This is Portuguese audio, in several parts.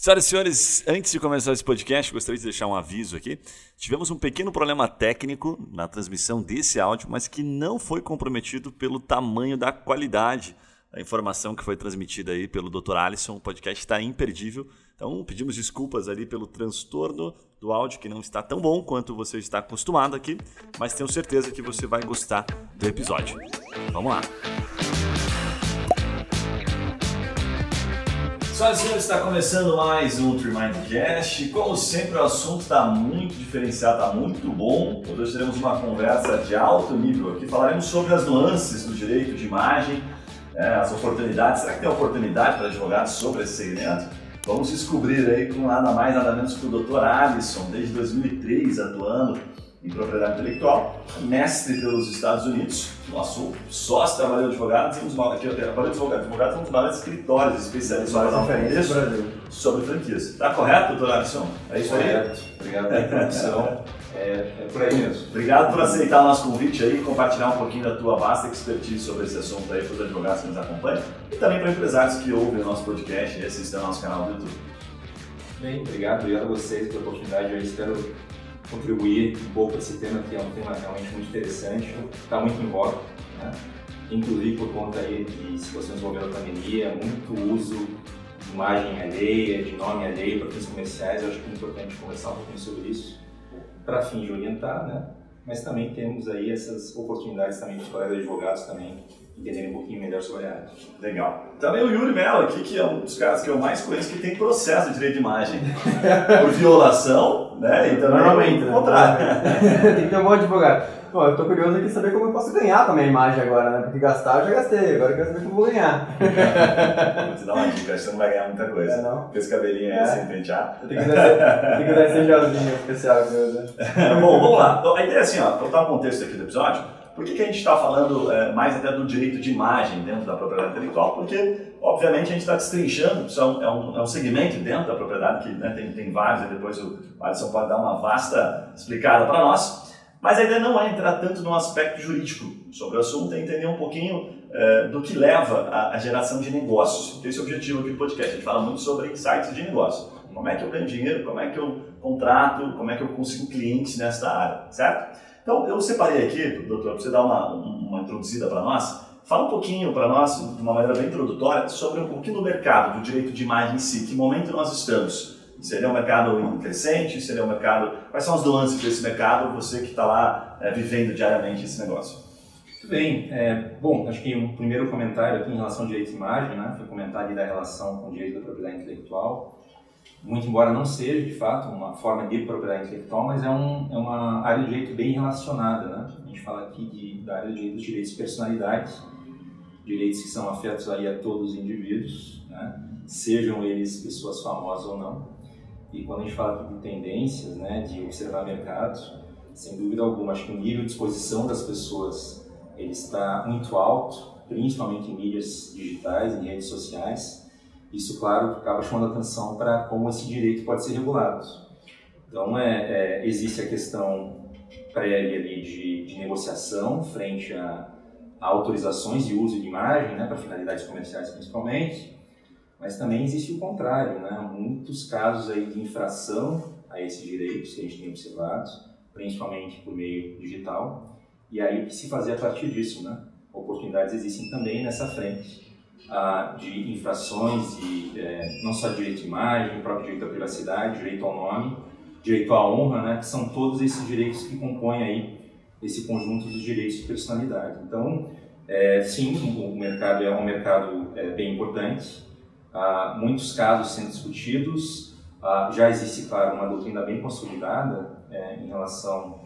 Senhoras e senhores, antes de começar esse podcast, gostaria de deixar um aviso aqui. Tivemos um pequeno problema técnico na transmissão desse áudio, mas que não foi comprometido pelo tamanho da qualidade da informação que foi transmitida aí pelo Dr. Alisson. O podcast está imperdível. Então, pedimos desculpas ali pelo transtorno do áudio que não está tão bom quanto você está acostumado aqui, mas tenho certeza que você vai gostar do episódio. Vamos lá. Senhoras e senhores, está começando mais um Tremindcast. Como sempre, o assunto está muito diferenciado, está muito bom. Hoje teremos uma conversa de alto nível aqui. Falaremos sobre as nuances do direito de imagem, é, as oportunidades. Será que tem oportunidade para advogados sobre esse segmento? Vamos descobrir aí com nada mais, nada menos que o Dr. Alisson, desde 2003 atuando em propriedade intelectual, mestre pelos Estados Unidos, nosso sócio trabalhou advogado, temos aqui eu advogado, advogado temos vários escritórios especializados em Brasil sobre franquias. Está correto, doutor Alisson? É isso correto. aí? Obrigado pela introdução. É, é por aí mesmo. Obrigado por aceitar o nosso convite aí compartilhar um pouquinho da tua vasta expertise sobre esse assunto aí para os advogados que nos acompanham e também para empresários que ouvem o nosso podcast e assistem ao nosso canal do YouTube. Bem, obrigado, obrigado a vocês pela oportunidade. Eu espero contribuir um pouco para esse tema, que é um tema realmente muito interessante, está muito em voga, né? inclusive por conta aí de situações envolvendo a pandemia, muito uso de imagem alheia, de nome alheio para fins comerciais, eu acho que é importante conversar um pouquinho sobre isso, para fim de orientar, né? mas também temos aí essas oportunidades também dos colegas advogados também entenderem um pouquinho melhor sobre a área. Legal. Também o Yuri Mello aqui, que é um dos caras que eu mais conheço que tem processo de direito de imagem por violação, né? E também Normalmente, o contrário. Né? tem que ter um bom advogado. Bom, eu tô curioso aqui saber como eu posso ganhar também a imagem agora, né? Porque gastar eu já gastei, agora eu quero saber como eu vou ganhar. vou te dar uma dica, acho que você não vai ganhar muita coisa. É, não? Com esse cabelinho aí é. sem pentear. Tem que dar esse gelzinho especial. Né? Bom, vamos lá. A ideia é assim, ó, dar um contexto aqui do episódio. Por que, que a gente está falando é, mais até do direito de imagem dentro da propriedade intelectual? Porque, obviamente, a gente está destrinchando, isso é um, é, um, é um, segmento dentro da propriedade, que né, tem, tem vários, e depois o Alisson pode dar uma vasta explicada para nós. Mas a ideia não é entrar tanto no aspecto jurídico sobre o assunto, é entender um pouquinho é, do que leva à, geração de negócios. Esse é o objetivo aqui do podcast. A gente fala muito sobre insights de negócio. Como é que eu ganho dinheiro, como é que eu contrato, como é que eu consigo clientes nessa área, certo? Então, eu separei aqui, doutor, para você dar uma, uma introduzida para nós. Fala um pouquinho para nós, de uma maneira bem introdutória, sobre um pouquinho do mercado, do direito de imagem em si. Que momento nós estamos? Seria um mercado crescente? Seria um mercado... Quais são as nuances desse mercado, você que está lá é, vivendo diariamente esse negócio? Muito bem. É, bom, acho que um primeiro comentário aqui em relação ao direito de imagem, né, foi comentar ali da relação com o direito da propriedade intelectual muito embora não seja de fato uma forma de propriedade intelectual, mas é, um, é uma área de direito bem relacionada. Né? A gente fala aqui de, da área de direito dos direitos de personalidade, direitos que são afetos aí a todos os indivíduos, né? sejam eles pessoas famosas ou não. E quando a gente fala de tendências, né, de observar mercado, sem dúvida alguma, acho que o nível de exposição das pessoas ele está muito alto, principalmente em mídias digitais, em redes sociais isso, claro, acaba chamando atenção para como esse direito pode ser regulado. Então, é, é existe a questão prévia ali de, de negociação frente a, a, autorizações de uso de imagem, né, para finalidades comerciais principalmente, mas também existe o contrário, né, muitos casos aí de infração a esses direitos que a gente tem observado, principalmente por meio digital, e aí que se fazer a partir disso, né? Oportunidades existem também nessa frente de infrações, de, é, não só direito de imagem, o próprio direito à privacidade, direito ao nome, direito à honra, né, que são todos esses direitos que compõem aí esse conjunto dos direitos de personalidade. Então, é, sim, o mercado é um mercado é, bem importante, muitos casos sendo discutidos, já existe, claro, uma doutrina bem consolidada é, em relação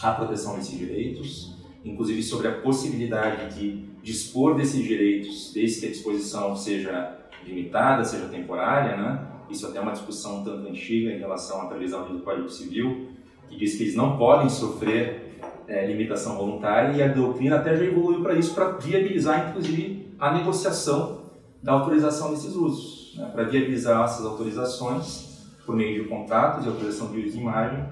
à proteção desses direitos, inclusive sobre a possibilidade de dispor desses direitos, desde que a disposição seja limitada, seja temporária, né? Isso até é uma discussão tanto antiga em relação à previsão do Código Civil, que diz que eles não podem sofrer é, limitação voluntária e a doutrina até já evoluiu para isso, para viabilizar, inclusive, a negociação da autorização desses usos, né? para viabilizar essas autorizações por meio de contratos e autorização de uso de imagem,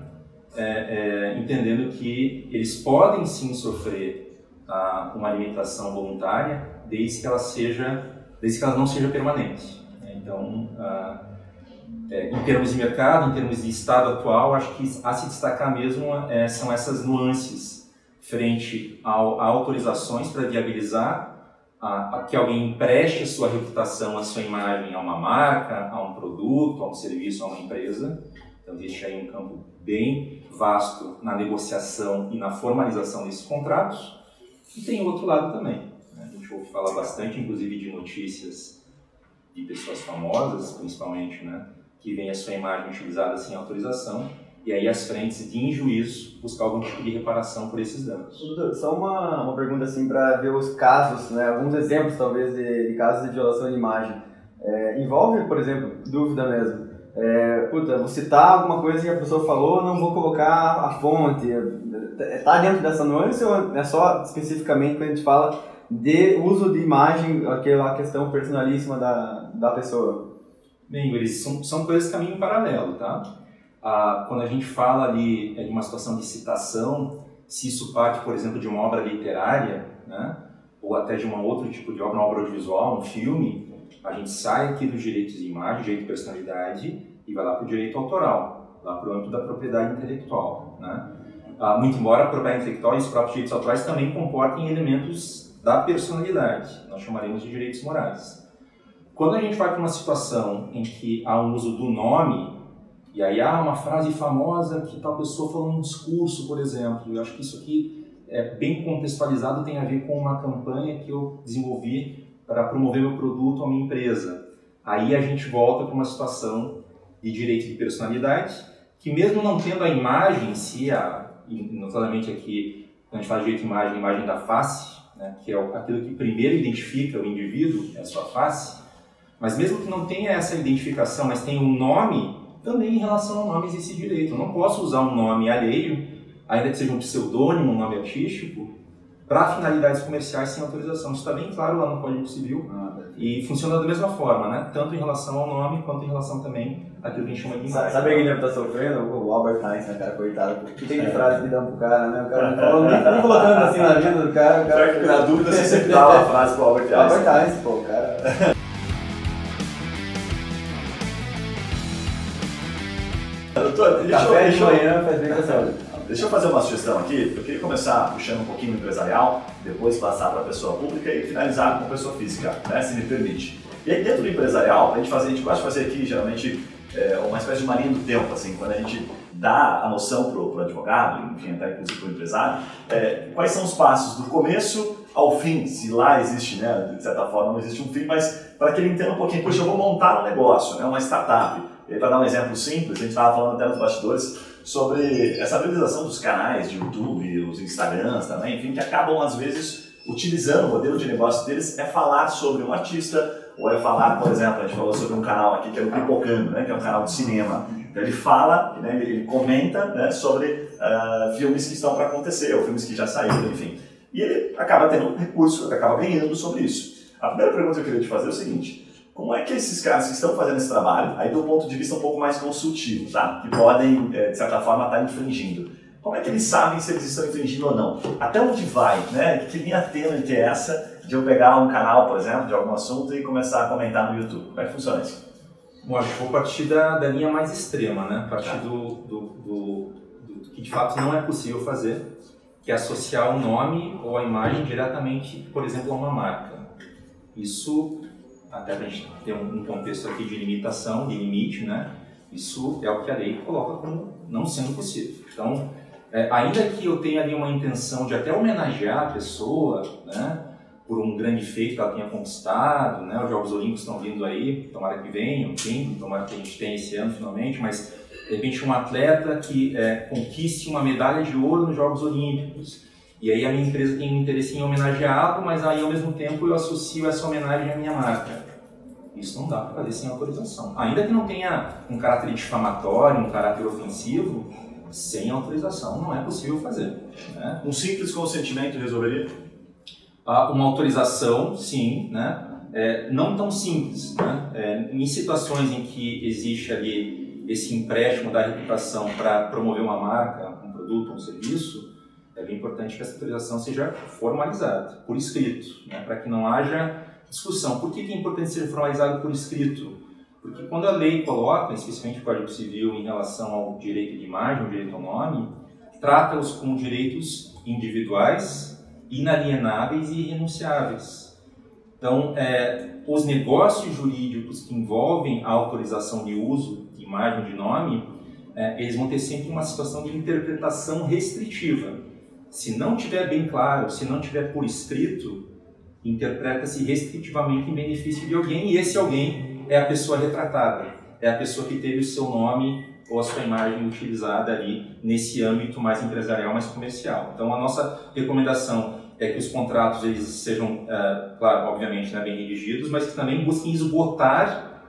é, é, entendendo que eles podem sim sofrer uma alimentação voluntária, desde que ela seja, desde que ela não seja permanente. Né? Então, é, em termos de mercado, em termos de estado atual, acho que a se destacar mesmo é, são essas nuances frente ao, a autorizações para viabilizar a, a que alguém empreste a sua reputação, a sua imagem a uma marca, a um produto, a um serviço, a uma empresa. Então, existe aí um campo bem vasto na negociação e na formalização desses contratos. E tem outro lado também. Né? A gente ouve falar bastante, inclusive, de notícias de pessoas famosas, principalmente, né? que vem a sua imagem utilizada sem autorização, e aí as frentes de injuízo buscar algum tipo de reparação por esses danos. Só uma, uma pergunta assim para ver os casos, né, alguns exemplos talvez de, de casos de violação de imagem. É, envolve, por exemplo, dúvida mesmo, é, puta, vou citar alguma coisa que a pessoa falou, não vou colocar a fonte. Está dentro dessa nuance ou é só especificamente quando a gente fala de uso de imagem, aquela questão personalíssima da, da pessoa? Bem, eles são, são coisas em paralelo, tá? Ah, quando a gente fala ali é, de uma situação de citação, se isso parte, por exemplo, de uma obra literária, né? ou até de um outro tipo de obra, uma obra audiovisual, um filme, a gente sai aqui dos direitos de imagem, direito de personalidade, e vai lá para o direito autoral, lá para o âmbito da propriedade intelectual. Né? Ah, muito embora a propriedade intelectual e os próprios direitos autorais também comportem elementos da personalidade, nós chamaremos de direitos morais. Quando a gente vai para uma situação em que há um uso do nome, e aí há uma frase famosa que tal pessoa falou num discurso, por exemplo, eu acho que isso aqui é bem contextualizado, tem a ver com uma campanha que eu desenvolvi para promover meu produto ou minha empresa. Aí a gente volta para uma situação de direito de personalidade, que mesmo não tendo a imagem em si, a, notadamente aqui, quando a gente fala de direito de imagem, a imagem da face, né, que é aquilo que primeiro identifica o indivíduo, é a sua face, mas mesmo que não tenha essa identificação, mas tenha um nome, também em relação ao nome existe direito. Eu não posso usar um nome alheio, ainda que seja um pseudônimo, um nome artístico, para finalidades comerciais sem autorização. Isso está bem claro lá no Código Civil ah, e funciona da mesma forma, né? Tanto em relação ao nome quanto em relação também àquilo que a gente chama de imagem. Sabe quem deve estar tá sofrendo? O Albert Einstein, cara, coitado. O que tem de frase que dá pro cara, né? O cara não falou nem colocando assim na vida do cara. O cara na dúvida, você sempre dá uma frase pro Albert Einstein. Albert Einstein, pô, cara. Doutor, deixa Café de manhã faz bem com a saúde. Deixa eu fazer uma sugestão aqui. Eu queria começar puxando um pouquinho empresarial, depois passar para a pessoa pública e finalizar com a pessoa física, né, se me permite. E aí dentro do empresarial, a gente, faz, a gente gosta de fazer aqui geralmente é, uma espécie de marinha do tempo, assim, quando a gente dá a noção para o advogado, enfim, até inclusive para o empresário, é, quais são os passos do começo ao fim, se lá existe, né, de certa forma não existe um fim, mas para que ele entenda um pouquinho, poxa, eu vou montar um negócio, né, uma startup, e para dar um exemplo simples, a gente estava falando até nos bastidores sobre essa habilitação dos canais de YouTube, os Instagrams também, enfim, que acabam às vezes utilizando o modelo de negócio deles é falar sobre um artista ou é falar, por exemplo, a gente falou sobre um canal aqui que é o Pipocando, né, que é um canal de cinema. Então ele fala, né, ele comenta né, sobre uh, filmes que estão para acontecer ou filmes que já saíram, enfim. E ele acaba tendo recurso, acaba ganhando sobre isso. A primeira pergunta que eu queria te fazer é o seguinte: como é que esses caras que estão fazendo esse trabalho, aí do ponto de vista um pouco mais consultivo, tá? que podem, é, de certa forma, estar infringindo, como é que eles sabem se eles estão infringindo ou não? Até onde vai? Né? Que linha tênue que é essa de eu pegar um canal, por exemplo, de algum assunto e começar a comentar no YouTube? Como é que funciona isso? Bom, acho que vou partir da, da linha mais extrema, né? Partir tá. do, do, do, do, que de fato não é possível fazer, que é associar o nome ou a imagem diretamente, por exemplo, a uma marca. Isso até para a gente ter um contexto aqui de limitação, de limite, né? Isso é o que a lei coloca como não sendo possível. Então, é, ainda que eu tenha ali uma intenção de até homenagear a pessoa, né? Por um grande feito que ela tenha conquistado, né? Os Jogos Olímpicos estão vindo aí, tomara que venham, enfim, tomara que a gente tenha esse ano finalmente, mas de repente um atleta que é, conquiste uma medalha de ouro nos Jogos Olímpicos, e aí a minha empresa tem um interesse em homenageá-lo, mas aí ao mesmo tempo eu associo essa homenagem à minha marca. Isso não dá para fazer sem autorização. Ainda que não tenha um caráter difamatório, um caráter ofensivo, sem autorização não é possível fazer. Né? Um simples consentimento resolveria? Ah, uma autorização, sim, né? É, não tão simples. Né? É, em situações em que existe ali esse empréstimo da reputação para promover uma marca, um produto, um serviço, é importante que essa autorização seja formalizada, por escrito, né, para que não haja discussão. Por que, que é importante ser formalizado por escrito? Porque quando a lei coloca, especialmente o Código Civil, em relação ao direito de imagem, o direito ao nome, trata-os como direitos individuais, inalienáveis e irrenunciáveis. Então, é, os negócios jurídicos que envolvem a autorização de uso de imagem de nome, é, eles vão ter sempre uma situação de interpretação restritiva. Se não tiver bem claro, se não tiver por escrito, interpreta-se restritivamente em benefício de alguém e esse alguém é a pessoa retratada, é a pessoa que teve o seu nome ou a sua imagem utilizada ali nesse âmbito mais empresarial, mais comercial. Então a nossa recomendação é que os contratos eles sejam, uh, claro, obviamente, né, bem redigidos, mas que também busquem esgotar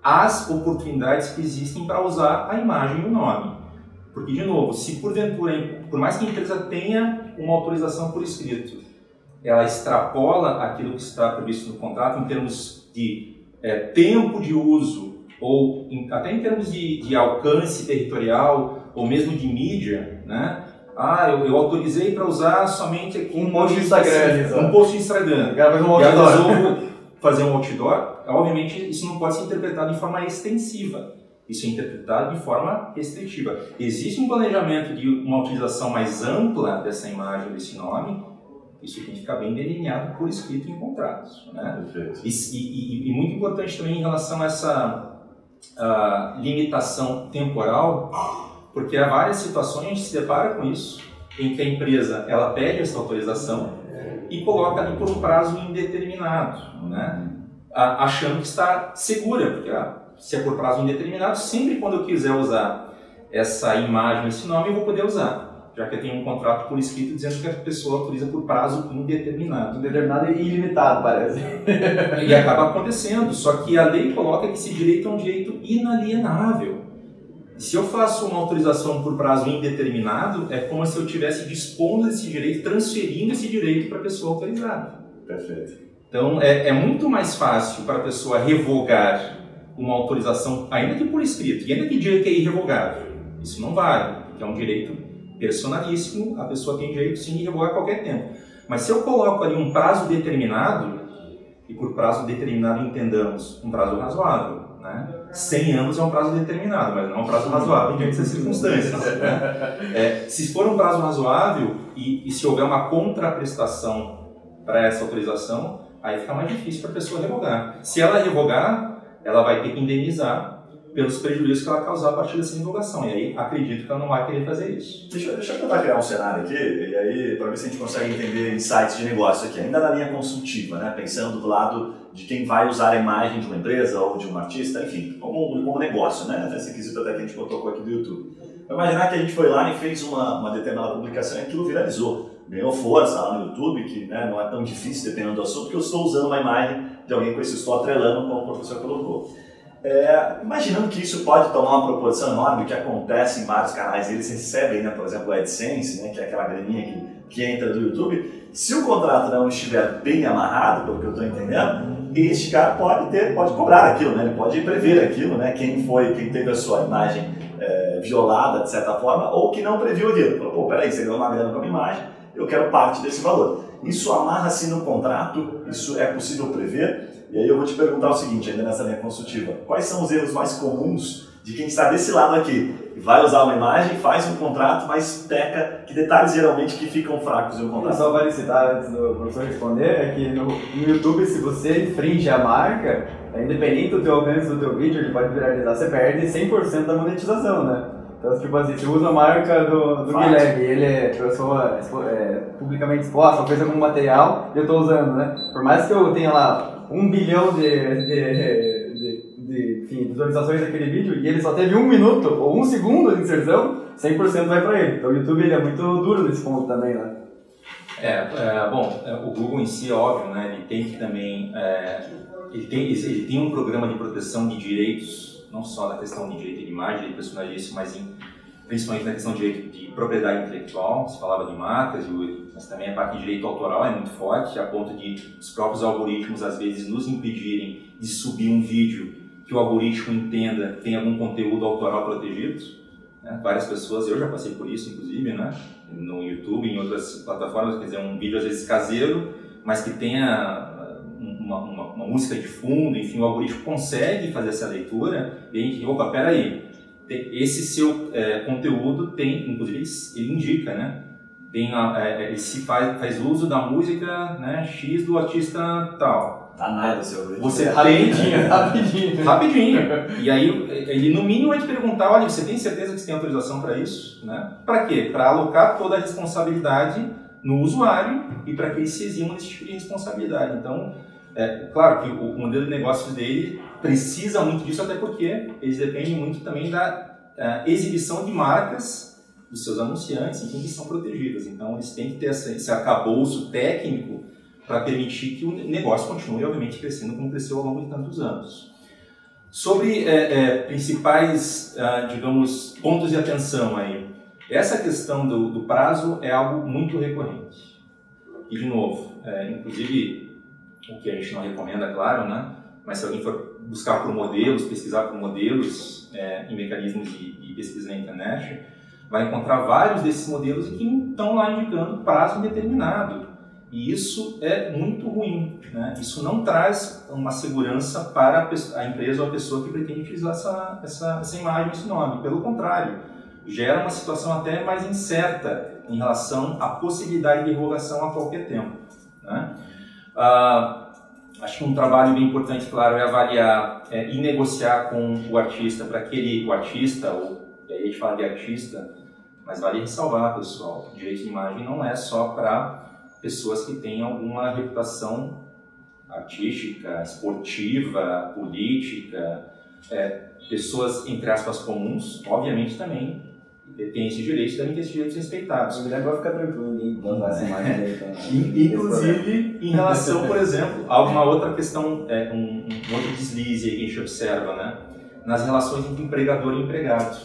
as oportunidades que existem para usar a imagem e o nome. Porque, de novo, se porventura, por mais que a empresa tenha uma autorização por escrito, ela extrapola aquilo que está previsto no contrato em termos de é, tempo de uso ou em, até em termos de, de, alcance territorial ou mesmo de mídia, né? Ah, eu, eu autorizei para usar somente aqui um post de Instagram, um post de Instagram. Um outdoor. resolvo fazer um outdoor. Obviamente, isso não pode ser interpretado de forma extensiva. Isso é interpretado de forma restritiva. Existe um planejamento de uma utilização mais ampla dessa imagem, desse nome, isso tem que ficar bem delineado por escrito em contratos. Né? E, e, e, muito importante também em relação a essa uh, limitação temporal, porque há várias situações a gente se depara com isso, em que a empresa ela pede essa autorização e coloca ali por um prazo indeterminado, né? achando que está segura, porque ah, se é por prazo indeterminado, sempre quando eu quiser usar essa imagem, esse nome, eu vou poder usar já que tem um contrato por escrito dizendo que a pessoa autoriza por prazo indeterminado. Indeterminado e ilimitado, parece. e acaba acontecendo, só que a lei coloca que esse direito é um direito inalienável. Se eu faço uma autorização por prazo indeterminado, é como se eu estivesse dispondo desse direito, transferindo esse direito para a pessoa autorizada. Perfeito. Então, é, é muito mais fácil para a pessoa revogar uma autorização, ainda que por escrito, e ainda que diga que é irrevogável. Isso não vale, porque é um direito personalíssimo, a pessoa tem direito sim de revogar a qualquer tempo. Mas se eu coloco ali um prazo determinado, e por prazo determinado entendamos um prazo razoável, né? 100 anos é um prazo determinado, mas não é um prazo razoável diante das circunstâncias. Né? É, se for um prazo razoável e, e se houver uma contraprestação para essa autorização, aí fica mais difícil para a pessoa revogar. Se ela revogar, ela vai ter que indenizar pelos prejuízos que ela causar a partir dessa divulgação. E aí acredito que ela não vai querer fazer isso. Deixa, deixa eu tentar criar um cenário aqui, e aí para ver se a gente consegue entender insights de negócio aqui, ainda na linha consultiva, né? pensando do lado de quem vai usar a imagem de uma empresa ou de um artista, enfim, como, como negócio, né? Esse quesito até que a gente colocou aqui do YouTube. Imaginar que a gente foi lá e fez uma, uma determinada publicação e aquilo viralizou. Ganhou força lá no YouTube, que né, não é tão difícil dependendo do assunto, porque eu estou usando uma imagem de alguém com esse estou atrelando, como o professor colocou. É, imaginando que isso pode tomar uma proporção enorme, que acontece em vários canais, eles recebem, né, por exemplo, o AdSense, né, que é aquela graninha que, que entra do YouTube. Se o contrato não estiver bem amarrado, pelo que eu estou entendendo, este cara pode ter, pode cobrar aquilo, né, ele pode prever aquilo, né, quem foi, quem teve a sua imagem é, violada de certa forma, ou que não previu aquilo. Pô, peraí, você ganhou uma grana com a minha imagem, eu quero parte desse valor. Isso amarra-se no contrato, isso é possível prever. E aí eu vou te perguntar o seguinte, ainda nessa linha consultiva: quais são os erros mais comuns de quem está desse lado aqui? Vai usar uma imagem, faz um contrato, mas peca, que detalhes geralmente que ficam fracos um contrato? Só vale citar antes do professor responder, é que no, no YouTube, se você infringe a marca, é independente do teu alcance do teu vídeo, ele pode viralizar, você perde 100% da monetização, né? Então, tipo assim, você usa a marca do, do Guilherme, ele é pessoa é, publicamente exposta, fez algum material e eu estou usando, né? Por mais que eu tenha lá um bilhão de, de, de, de enfim, visualizações daquele vídeo e ele só teve um minuto ou um segundo de inserção, 100% vai para ele. Então o YouTube ele é muito duro nesse ponto também, né? É, é, bom, é, o Google em si, óbvio, né, ele tem que também, é, ele, tem, ele tem um programa de proteção de direitos, não só da questão de direito de imagem, de personalismo, mas em principalmente na questão de direito de propriedade intelectual, se falava de marcas, mas também a parte de direito autoral é muito forte, a ponto de os próprios algoritmos às vezes nos impedirem de subir um vídeo que o algoritmo entenda tem algum conteúdo autoral protegido. Né? Várias pessoas, eu já passei por isso inclusive, né? no YouTube, em outras plataformas, quer dizer, um vídeo às vezes caseiro, mas que tenha uma, música de fundo, enfim, o algoritmo consegue fazer essa leitura e a gente, opa, peraí, esse seu é, conteúdo tem, inclusive ele indica, né? Tem a, é, ele se faz, faz uso da música né, X do artista tal. Tá nada seu algoritmo. Você É rapidinho, rapidinho. Rapidinho. E aí, ele no mínimo vai te perguntar, olha, você tem certeza que você tem autorização para isso? Né? Para quê? Para alocar toda a responsabilidade no usuário e para que ele se exima desse tipo de responsabilidade. Então, é claro que o modelo de negócios dele precisa muito disso, até porque eles dependem muito também da uh, exibição de marcas dos seus anunciantes, enfim, que são protegidas. Então, eles têm que ter esse, esse arcabouço técnico para permitir que o negócio continue, obviamente, crescendo como cresceu ao longo de tantos anos. Sobre é, é, principais, ah, digamos, pontos de atenção aí, essa questão do, do, prazo é algo muito recorrente. E, de novo, é, inclusive, o que a gente não recomenda, claro, né? mas se alguém for buscar por modelos, pesquisar por modelos é, em mecanismos de, de, pesquisa na internet, vai encontrar vários desses modelos que estão lá indicando prazo indeterminado. E isso é muito ruim. Né? Isso não traz uma segurança para a empresa ou a pessoa que pretende utilizar essa, essa, essa imagem, esse nome. Pelo contrário, gera uma situação até mais incerta em relação à possibilidade de revogação a qualquer tempo. Né? Ah, acho que um trabalho bem importante, claro, é avaliar é, e negociar com o artista para que ele, o artista, ou e aí a gente fala de artista, mas vale ressalvar, pessoal, direito de imagem não é só para pessoas que têm alguma reputação artística, esportiva, política, é, pessoas, entre aspas, comuns, obviamente também têm esses direitos, devem ter esses direitos respeitados. O Guilherme vai ficar tranquilo, ninguém vai usar essa imagem dele. Inclusive, em relação, por exemplo, a uma outra questão, é, um, um outro deslize que a gente observa, né? Nas relações entre empregador e empregado.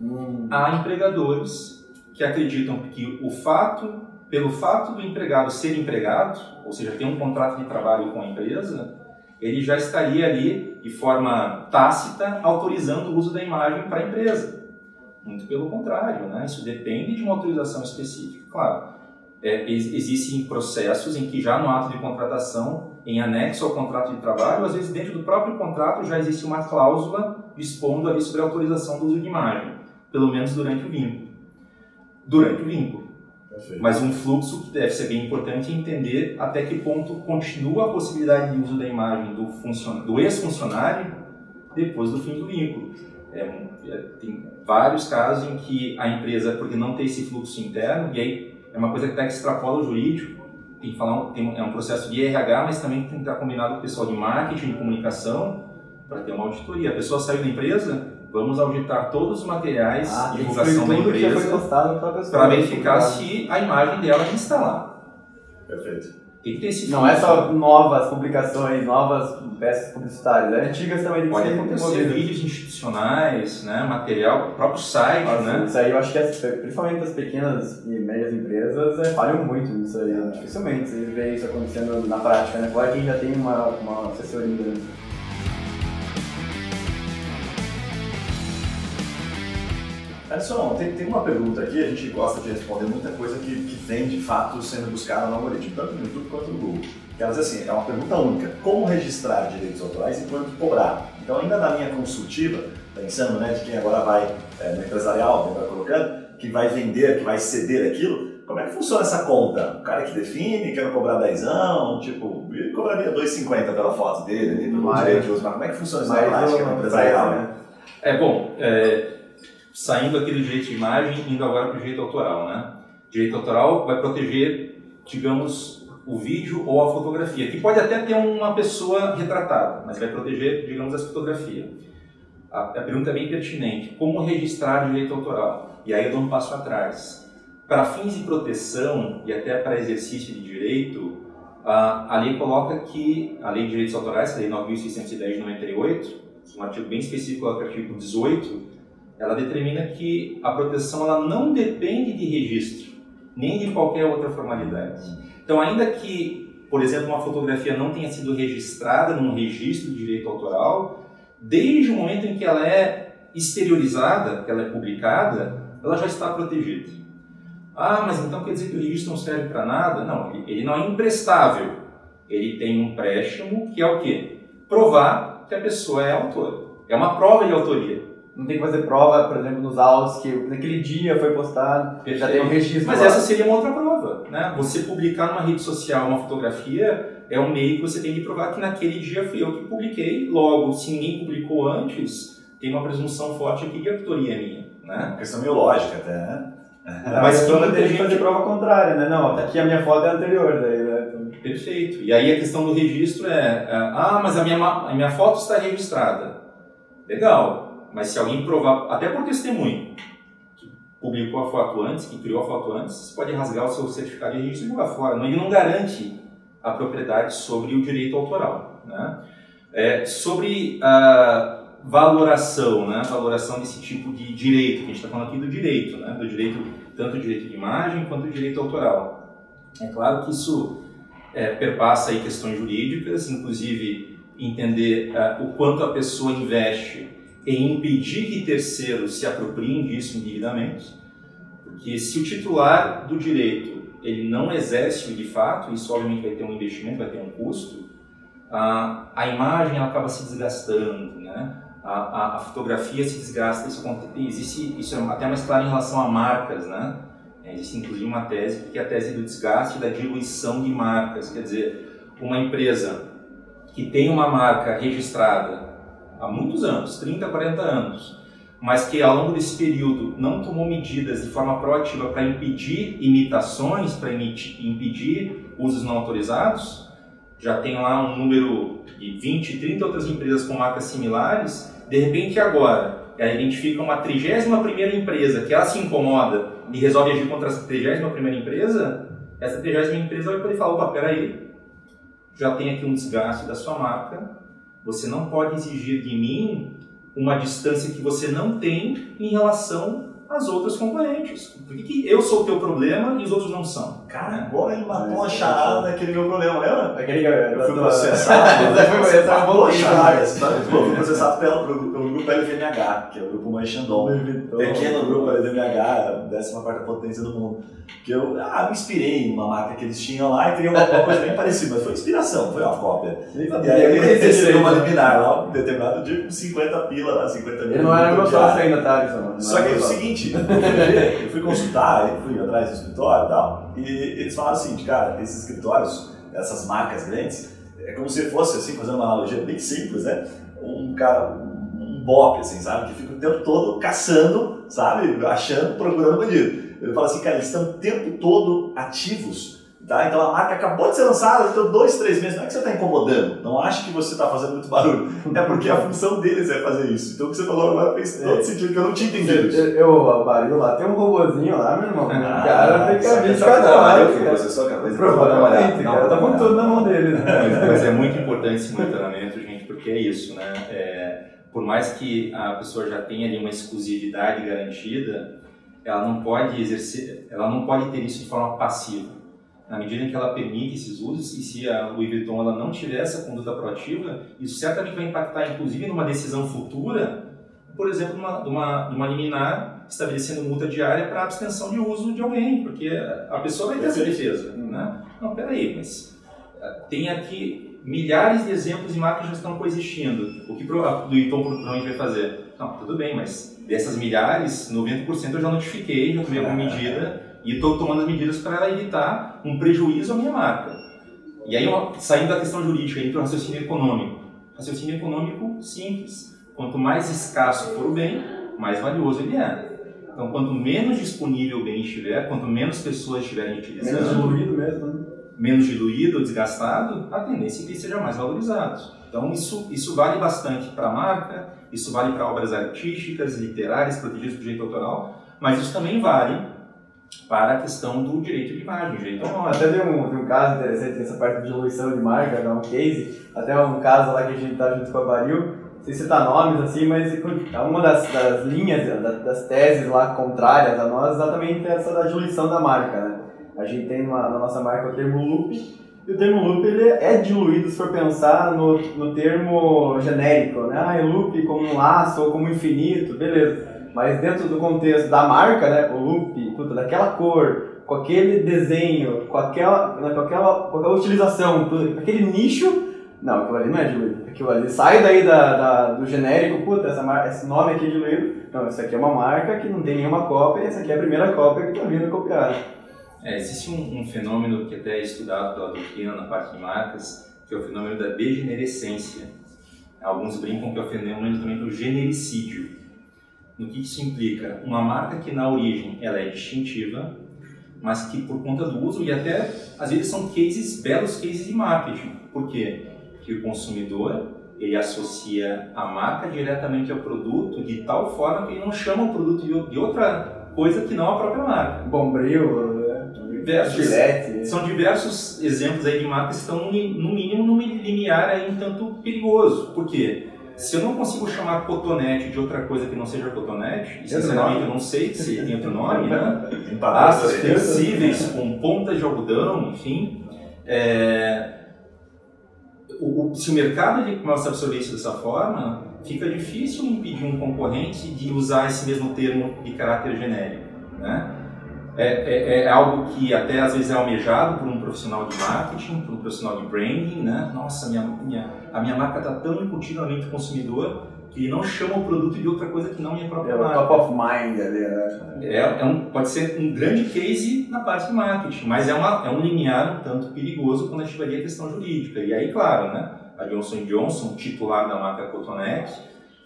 Hum. Há empregadores que acreditam que o fato, pelo fato do empregado ser empregado, ou seja, ter um contrato de trabalho com a empresa, ele já estaria ali de forma tácita autorizando o uso da imagem para a empresa. Muito pelo contrário, né? isso depende de uma autorização específica. Claro, é, existem processos em que já no ato de contratação, em anexo ao contrato de trabalho, às vezes dentro do próprio contrato já existe uma cláusula expondo ali sobre a autorização do uso de imagem, pelo menos durante o vínculo. Durante o vínculo. Perfeito. Mas um fluxo que deve ser bem importante é entender até que ponto continua a possibilidade de uso da imagem do, do ex-funcionário depois do fim do vínculo. É, tem vários casos em que a empresa, porque não tem esse fluxo interno, e aí é uma coisa que até extrapola o jurídico, tem que falar, tem, é um processo de RH, mas também tem que estar combinado com o pessoal de marketing, de comunicação, para ter uma auditoria. A pessoa saiu da empresa, vamos auditar todos os materiais ah, de divulgação da empresa para verificar se a imagem dela está lá. Perfeito. Tem que ter esse Não é só novas publicações, novas peças publicitárias, é antigas também tem que Pode ser acontecer vídeos institucionais, né, material, próprio site, né? Isso aí eu acho que as, principalmente as pequenas e médias empresas é, falham muito nisso aí. É. Dificilmente você vê isso acontecendo na prática, né? Fora quem já tem uma, uma assessoria. Edson, tem, tem uma pergunta aqui, a gente gosta de responder muita coisa que, que vem de fato sendo buscada no algoritmo, tanto no YouTube quanto no Google. Que elas assim, é uma pergunta única: como registrar direitos autorais e quanto cobrar? Então, ainda na minha consultiva, pensando né, de quem agora vai é, no empresarial, quem vai colocando, que vai vender, que vai ceder aquilo, como é que funciona essa conta? O cara que define, quer cobrar dezão, tipo, ele cobraria 2,50 pela foto dele, pelo direito de uso, mas como é que funciona isso na prática no empresarial? Né? É bom, é, saindo aqui do direito de imagem, indo agora para o direito autoral, né? Direito autoral vai proteger, digamos, o vídeo ou a fotografia, que pode até ter uma pessoa retratada, mas vai proteger, digamos, a fotografia. A, a pergunta é bem pertinente. Como registrar direito autoral? E aí eu dou um passo atrás. Para fins de proteção e até para exercício de direito, a, a lei coloca que, a Lei de Direitos Autorais, a Lei 9.610 de 98, um artigo bem específico, é o artigo 18, ela determina que a proteção ela não depende de registro, nem de qualquer outra formalidade. Então, ainda que, por exemplo, uma fotografia não tenha sido registrada num registro de direito autoral, desde o momento em que ela é exteriorizada, que ela é publicada, ela já está protegida. Ah, mas então quer dizer que o registro não serve para nada? Não, ele não é imprestável, ele tem um préstimo que é o quê? Provar que a pessoa é autora. É uma prova de autoria. Não tem que fazer prova, por exemplo, nos autos que naquele dia foi postado, Perfeito. já tem um registro. Mas lá. essa seria uma outra prova. Né? Você publicar numa rede social uma fotografia é um meio que você tem que provar que naquele dia fui eu que publiquei. Logo, se ninguém publicou antes, tem uma presunção forte aqui de autoria minha. Né? Uma questão meio lógica até, né? Mas Mas a pessoa muita tem que gente- fazer prova contrária, né? Não, tá aqui a minha foto é anterior, daí, né? Perfeito. E aí a questão do registro é, é, ah, mas a minha, a minha foto está registrada. Legal, mas se alguém provar, até por testemunho, que publicou a foto antes, que criou a foto antes, você pode rasgar o seu certificado de registro e jogar fora. Ele não garante a propriedade sobre o direito autoral. Né? É, sobre a valoração, né? valoração desse tipo de direito, que a gente está falando aqui do direito, né? do direito, tanto o direito de imagem quanto o direito autoral. É claro que isso é, perpassa aí questões jurídicas, inclusive entender ah, o quanto a pessoa investe em impedir que terceiros se apropriem disso indevidamente, porque se o titular do direito ele não exerce de fato, isso obviamente vai ter um investimento, vai ter um custo, a, a imagem ela acaba se desgastando, né? A, a, a fotografia se desgasta, isso, existe, isso é até mais claro em relação a marcas, né? É, Existe inclusive uma tese que é a tese do desgaste e da diluição de marcas. Quer dizer, uma empresa que tem uma marca registrada há muitos anos, 30, 40 anos, mas que ao longo desse período não tomou medidas de forma proativa para impedir imitações, para impedir usos não autorizados, já tem lá um número de 20, 30 outras empresas com marcas similares, de repente agora ela identifica uma 31ª empresa que ela se incomoda e resolve agir contra essa 31ª empresa, essa 30ª empresa vai poder falar, opa, peraí, já tem aqui um desgaste da sua marca, você não pode exigir de mim uma distância que você não tem em relação às outras concorrentes. Por que, que eu sou o teu problema e os outros não são? Cara, agora ele matou a charada daquele meu problema, lembra? Aquele que Eu fui processado. Essa foi- matou a charada. Pô, fui processado pelo, grupo LVMH, que é o grupo Mãe Shandong. Pequeno grupo LVMH, 14 potência do mundo. Que eu ah, me inspirei em uma marca que eles tinham lá e queria uma, uma coisa bem parecida, mas foi inspiração, foi uma cópia. E aí ele recebeu uma liminar lá, um determinado dia, com 50 pila lá, 50 mil. Ele não era meu sócio ainda, tá? Só que é o seguinte, eu fui, eu consultar, eu fui atrás do escritório e tal, e eles o seguinte, cara, esses escritórios, essas marcas grandes, é como se fosse, assim, fazendo uma analogia bem simples, né? Um cara, um, um bope, assim, sabe? Que fica o tempo todo caçando, sabe? Achando, procurando bandido. Ele fala assim, cara, eles estão o tempo todo ativos, tá? Então a marca acabou de ser lançada, então dois, três meses, não é que você está incomodando, não ache que você está fazendo muito barulho, é porque a função deles é fazer isso. Então o que você falou agora fez todo É. sentido, que eu não tinha entendido isso. Eu, eu, barulho lá, tem um robozinho lá, meu irmão. O Ah, cara tem que só abrir de cada você só de Provavelmente, cara, tá com tudo na mão dele. né? Mas, mas é muito importante esse monitoramento, gente, porque é isso, né? É, por mais que a pessoa já tenha ali uma exclusividade garantida, ela não pode exercer, ela não pode ter isso de forma passiva. Na medida em que ela permite esses usos, e se a Louis Vuitton ela não tiver essa conduta proativa, isso certamente vai impactar, inclusive, numa decisão futura, por exemplo, numa, numa, numa liminar estabelecendo multa diária para abstenção de uso de alguém, porque a pessoa vai ter essa defesa, né? Não, peraí, mas eh, tem aqui milhares de exemplos de marcas que já estão coexistindo. O que a Louis Vuitton provavelmente vai fazer? Não, tudo bem, mas dessas milhares, 90% eu já notifiquei, já tomei alguma medida e estou tomando as medidas para evitar um prejuízo à minha marca. E aí, saindo da questão jurídica, indo para o raciocínio econômico. Raciocínio econômico simples. Quanto mais escasso for o bem, mais valioso ele é. Então, quanto menos disponível o bem estiver, quanto menos pessoas estiverem Menos utilizando, diluído mesmo, né? menos diluído desgastado, a tendência é que ele seja mais valorizado. Então, isso, isso vale bastante para a marca, isso vale para obras artísticas, literárias, protegidas por direito autoral, mas isso também vale para a questão do direito de imagem, direito. Até tem um, tem um caso interessante nessa parte de diluição de marca, dá um case, até um caso lá que a gente tá junto com a Baril, não sei citar nomes assim, mas é uma das, das linhas, da- das teses lá contrárias a nós, exatamente essa da diluição da marca, né? A gente tem uma- na nossa marca o termo loop, e o termo loop ele é diluído se for pensar no, no termo genérico, né? Ah, é loop como um laço ou como infinito, beleza. Mas dentro do contexto da marca, né? O loop, puta, daquela cor, com aquele desenho, com aquela, né, com aquela, com aquela utilização, com aquele nicho, não, aquilo ali não é diluído. Aquilo ali sai daí da, da do genérico, puta, essa esse nome aqui é diluído. Não, isso aqui é uma marca que não tem nenhuma cópia, essa aqui é a primeira cópia que está vindo copiada. É, existe um, um, fenômeno que até é estudado pela doutrina na parte de marcas, que é o fenômeno da degenerescência. Alguns brincam que é o fenômeno também do genericídio. No que isso implica? Uma marca que na origem ela é distintiva, mas que por conta do uso, e até às vezes são cases, belos cases de marketing. Por quê? Que o consumidor ele associa a marca diretamente ao produto de tal forma que ele não chama o produto de outra coisa que não a própria marca. Bombril, diversos, Gillette. São diversos exemplos aí de marcas que estão, no mínimo, num limiar aí um tanto perigoso. Por quê? Se eu não consigo chamar cotonete de outra coisa que não seja cotonete, e sinceramente eu não sei se tem outro nome, né? Aços flexíveis com pontas de algodão, enfim. É, o, o, se o mercado ele começa a absorver isso dessa forma, fica difícil impedir um concorrente de usar esse mesmo termo de caráter genérico, né? É, é, é, algo que até às vezes é almejado por um profissional de marketing, por um profissional de branding, né? Nossa, minha, minha, a minha marca está tão incutida na mente do consumidor que não chama o produto de outra coisa que não minha própria é, marca. top of mind ali, né? É, é um, pode ser um grande case na parte de marketing, mas é, uma, é um limiar um tanto perigoso quando a gente vai a questão jurídica. E aí, claro, né? A Johnson Johnson, titular da marca Cotonete,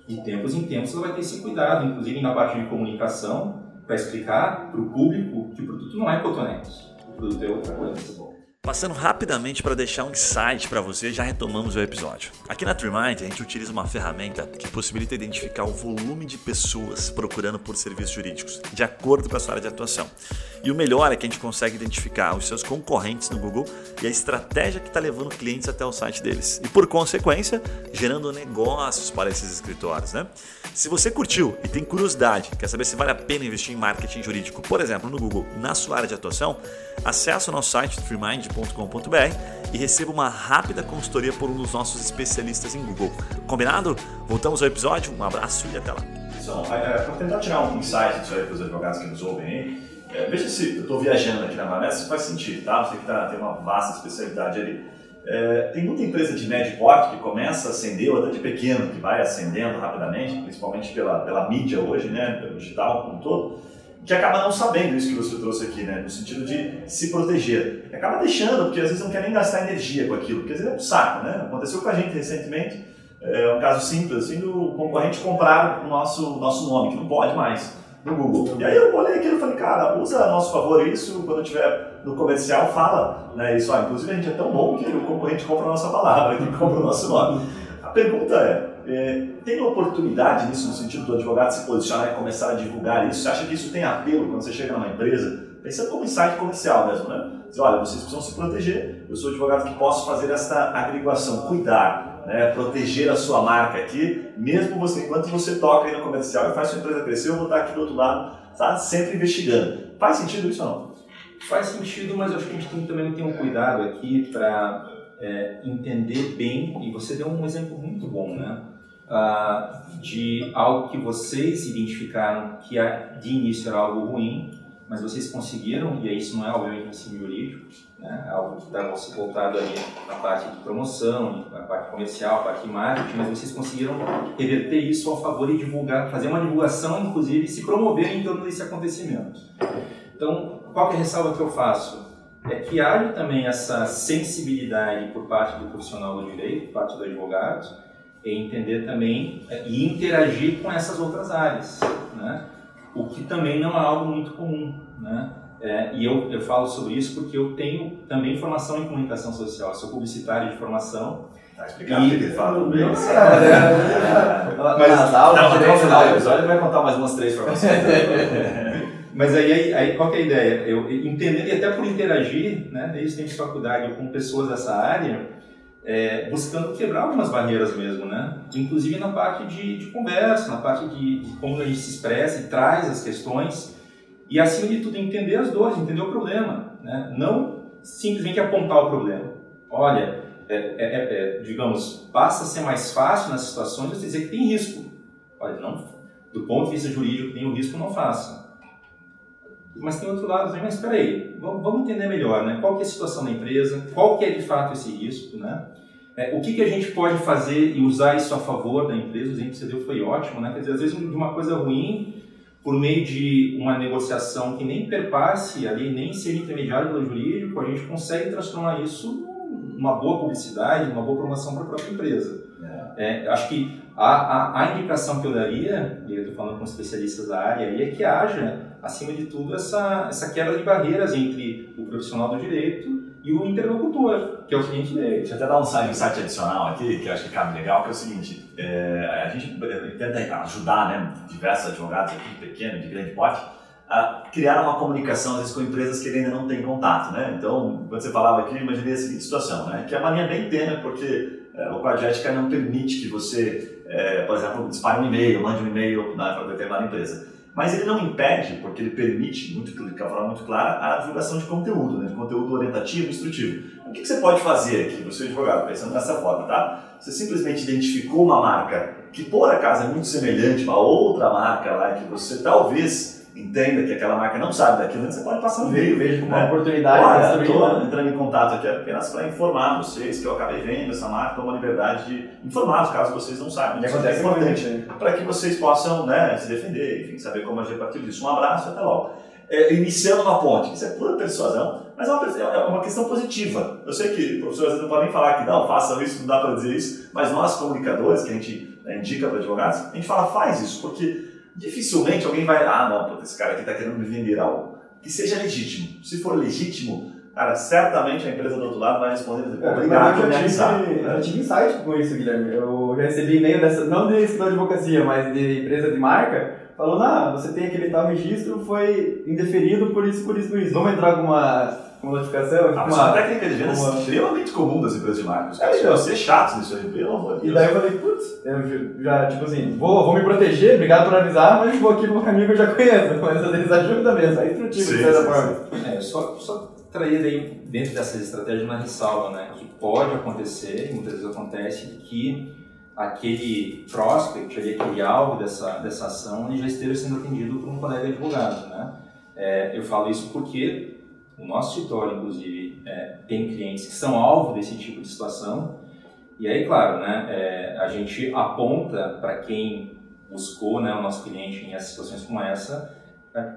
de tempos em tempos ela vai ter esse cuidado, inclusive na parte de comunicação, para explicar para o público que o produto não é cotonete, o produto é outra coisa. Passando rapidamente para deixar um insight para você, já retomamos o episódio. Aqui na TreeMind a gente utiliza uma ferramenta que possibilita identificar o volume de pessoas procurando por serviços jurídicos, de acordo com a sua área de atuação. E o melhor é que a gente consegue identificar os seus concorrentes no Google e a estratégia que está levando clientes até o site deles. E por consequência, gerando negócios para esses escritórios. Né? Se você curtiu e tem curiosidade, quer saber se vale a pena investir em marketing jurídico, por exemplo, no Google, na sua área de atuação, acesse o nosso site e receba uma rápida consultoria por um dos nossos especialistas em Google. Combinado? Voltamos ao episódio, um abraço e até lá. Então, é, para tentar tirar um insight disso aí para os advogados que nos ouvem aí, é, veja se eu estou viajando aqui na maionese, se faz sentido, tá? Você que tá, tem uma vasta especialidade ali. É, tem muita empresa de médio porte que começa a acender, ou até de pequeno, que vai acendendo rapidamente, principalmente pela, pela mídia hoje, né, pelo digital como um todo, que acaba não sabendo isso que você trouxe aqui, né, no sentido de se proteger. E acaba deixando, porque às vezes não quer nem gastar energia com aquilo, porque às vezes é um saco, né? Aconteceu com a gente recentemente, é um caso simples, assim, do concorrente comprar o nosso, nosso nome, que não pode mais no Google. E aí eu olhei aquilo e falei, cara, usa a nosso favor isso, quando tiver no comercial, fala né, isso. Ah, inclusive a gente é tão bom que o concorrente compra a nossa palavra, que compra o nosso nome. A pergunta é, é, tem oportunidade nisso no sentido do advogado se posicionar e começar a divulgar isso? Você acha que isso tem apelo quando você chega numa empresa? Pensando como insight comercial mesmo, né? Diz, olha, vocês precisam se proteger, eu sou advogado que posso fazer essa agregação, cuidar, né, proteger a sua marca aqui, mesmo você, enquanto você toca aí no comercial e faz sua empresa crescer, eu vou estar aqui do outro lado, tá sempre investigando. Faz sentido isso ou não? Faz sentido, mas eu acho que a gente tem, também tem um cuidado aqui para é, entender bem, e você deu um exemplo muito bom, né? Ah, de algo que vocês identificaram que de início era algo ruim, mas vocês conseguiram, e isso não é obviamente ensino jurídico, né, é algo que está voltado ali na parte de promoção, na parte comercial, na parte de marketing, mas vocês conseguiram reverter isso ao favor e divulgar, fazer uma divulgação, inclusive, e se promover em torno desse acontecimento. Então, qual é a ressalva que eu faço? É que haja também essa sensibilidade por parte do profissional do direito, por parte do advogado, em entender também é, e interagir com essas outras áreas, né? o que também não é algo muito comum, né? É, e eu, eu falo sobre isso porque eu tenho também formação em comunicação social, sou publicitário de formação. Tá explicado o que ele fala também. Mas, no final do episódio ele vai contar mais umas três para você. Mas aí, aí, aí, qual que é a ideia? Eu entender, e até por interagir, né, desde tempo de faculdade com pessoas dessa área, é, buscando quebrar algumas barreiras mesmo, né? Inclusive na parte de, de conversa, na parte de, de, como a gente se expressa e traz as questões e acima de tudo entender as dores, entender o problema, né? Não simplesmente apontar o problema. Olha, é, é, é, é digamos, passa a ser mais fácil nas situações você dizer que tem risco. Olha, não, do ponto de vista jurídico tem o risco, não faça. Mas tem outro lado também, mas espera aí, vamos, entender melhor, né? Qual que é a situação da empresa, qual que é de fato esse risco, né? É, o que, que a gente pode fazer e usar isso a favor da empresa? O exemplo que você deu foi ótimo, né? Quer dizer, às vezes de uma coisa ruim, por meio de uma negociação que nem perpasse ali, nem ser intermediário pelo jurídico, a gente consegue transformar isso numa boa publicidade, numa boa promoção para a própria empresa. É. É, acho que a, a, a, indicação que eu daria, e eu estou falando com especialistas da área, é que haja, acima de tudo, essa, essa quebra de barreiras entre o profissional do direito e o interlocutor, que é o cliente dele. Deixa eu até dar um insight adicional aqui, que eu acho que cabe legal, que é o seguinte, é, a gente tenta ajudar né, diversos advogados aqui, pequeno, de grande porte, a criar uma comunicação, às vezes, com empresas que ele ainda não tem contato, né? Então, quando você falava aqui, imaginei a seguinte situação, né? Que é uma linha bem tênue, porque é, o Código de Ética não permite que você, é, por exemplo, dispare um e-mail, mande um e-mail para determinada empresa. Mas ele não impede, porque ele permite, muito, de forma muito clara, a divulgação de conteúdo, né? de conteúdo orientativo instrutivo. O que, que você pode fazer aqui, você é advogado, pensando dessa forma, tá? Você simplesmente identificou uma marca que, por acaso, é muito semelhante a uma outra marca lá, que você talvez entenda que aquela marca não sabe daquilo, você pode passar um e-mail. Vejo como né? uma oportunidade. Olha, estou entrando em contato aqui apenas para informar vocês que eu acabei vendo essa marca, tomo a liberdade de informar, caso vocês não saibam. Isso é importante para que vocês possam né, se defender, enfim, saber como agir a partir disso. Um abraço e até logo. É, iniciando uma ponte, isso é pura persuasão, mas é uma, é uma questão positiva. Eu sei que professores não podem falar que não, façam isso, não dá para dizer isso, mas nós comunicadores, que a gente né, indica para advogados, a gente fala, faz isso, porque dificilmente alguém vai, ah, não, puta, esse cara aqui está querendo me vender algo. Que seja legítimo. Se for legítimo, cara, certamente a empresa do outro lado vai responder, é, obrigado por me avisar. Eu tive insight com isso, Guilherme. Eu recebi e-mail dessa, não de escritório de advocacia, mas de empresa de marca, falando, ah, você tem aquele tal registro, foi indeferido por isso, por isso, por isso. Vamos entrar alguma uma notificação. Ah, tipo, uma técnica de vendas uma... extremamente comum das empresas de marketing. Os caras é, ser chatos nisso aí, pelo amor de Deus. E daí eu falei, putz, eu já, tipo assim, vou, vou me proteger, obrigado por avisar, mas vou aqui no caminho que eu já conheço. Mas eles ajudam mesmo, é instrutivo sim, de certa forma. É, só, só trazer aí dentro dessas estratégias uma ressalva, né? Que pode acontecer, e muitas vezes acontece, que aquele prospect, ali, aquele alvo dessa, dessa ação, ele já esteja sendo atendido por um colega advogado, né? É, eu falo isso porque o nosso escritório, inclusive, é, tem clientes que são alvo desse tipo de situação. E aí, claro, né, é, a gente aponta para quem buscou né, o nosso cliente em situações como essa,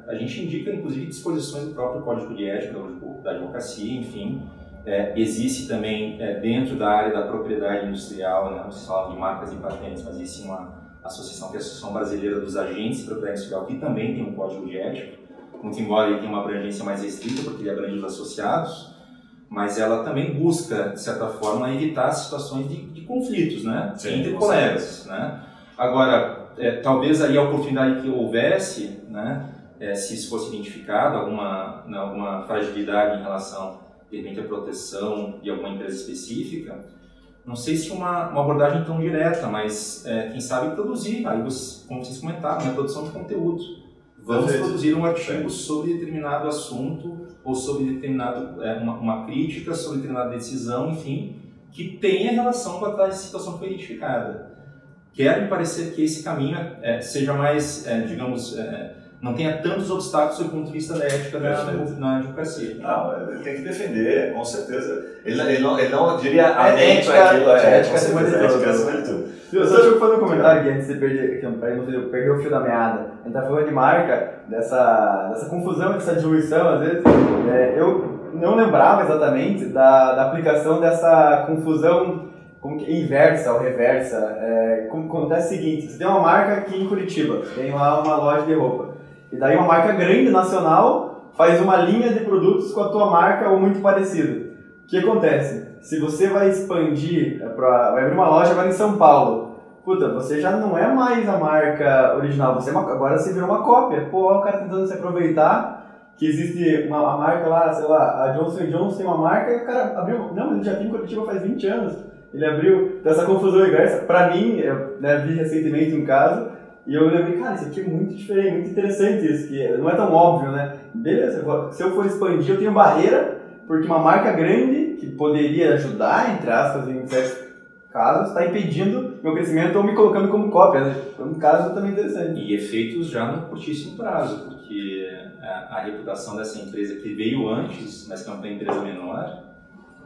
a, gente indica, inclusive, disposições do próprio Código de Ética da advocacia, enfim. É, existe também, é, dentro da área da propriedade industrial, né, não se fala de marcas e patentes, mas existe uma associação que é a Associação Brasileira dos Agentes de Propriedade Industrial, que também tem um Código de Ética muito embora ele tenha uma abrangência mais restrita, porque ele abrange os associados, mas ela também busca, de certa forma, evitar situações de, de conflitos né? Sim, entre colegas. Né? Agora, é, talvez aí a oportunidade que houvesse, né, é, se isso fosse identificado, alguma, né, alguma fragilidade em relação, de repente, à proteção de alguma empresa específica, não sei se uma, uma abordagem tão direta, mas é, quem sabe produzir, aí, como vocês comentaram, né, produção de conteúdo Vamos Perfeito. produzir um artigo sobre determinado assunto ou sobre determinado é, uma, uma, crítica sobre determinada decisão, enfim, que tenha relação com a situação que foi identificada. Quero me parecer que esse caminho é, seja mais, é, digamos, é, não tenha tantos obstáculos do ponto de vista da ética da, na advocacia. Não, ele tem que defender, com certeza. Ele, ele, não, ele não diria a é, ética, aquilo, é, é, ética acima de tudo. Eu só deixa eu fazer um comentário aqui antes de perder, para não perder o fio da meada. A gente tá falando de marca, dessa, dessa confusão, dessa diluição, às vezes. É, eu não lembrava exatamente da, da aplicação dessa confusão como que, inversa ou reversa. É, como, acontece o seguinte: você tem uma marca aqui em Curitiba, tem lá uma loja de roupa. E daí uma marca grande, nacional, faz uma linha de produtos com a tua marca ou muito parecido. O que acontece? Se você vai expandir, é pra, vai abrir uma loja agora em São Paulo, puta, você já não é mais a marca original, você é uma, agora você virou uma cópia. Pô, o cara tentando se aproveitar que existe uma, uma marca lá, sei lá, a Johnson Johnson tem uma marca e o cara abriu, não, ele já tem em Curitiba faz 20 anos. Ele abriu dessa confusão inversa. Pra mim, eu né, vi recentemente um caso, e eu lembrei, cara, isso aqui é muito diferente, muito interessante isso, que não é tão óbvio, né? Beleza, se eu for expandir, eu tenho barreira, porque uma marca grande, que poderia ajudar, entre aspas, em certos casos, está impedindo meu crescimento ou me colocando como cópia, né? É um caso também interessante. E efeitos já no curtíssimo prazo, porque a, a, reputação dessa empresa que veio antes, mas que é uma empresa menor,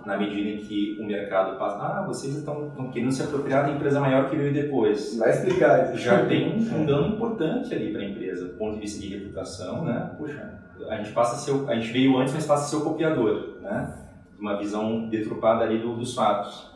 na medida em que o mercado passa, ah, vocês estão, estão querendo se apropriar da empresa maior que veio depois. Vai explicar. Já tem um dano importante ali para a empresa, do ponto de vista de reputação, né? Puxa, a gente passa a ser, a gente veio antes, mas passa a ser o copiador, né? Uma visão deturpada ali do, dos fatos.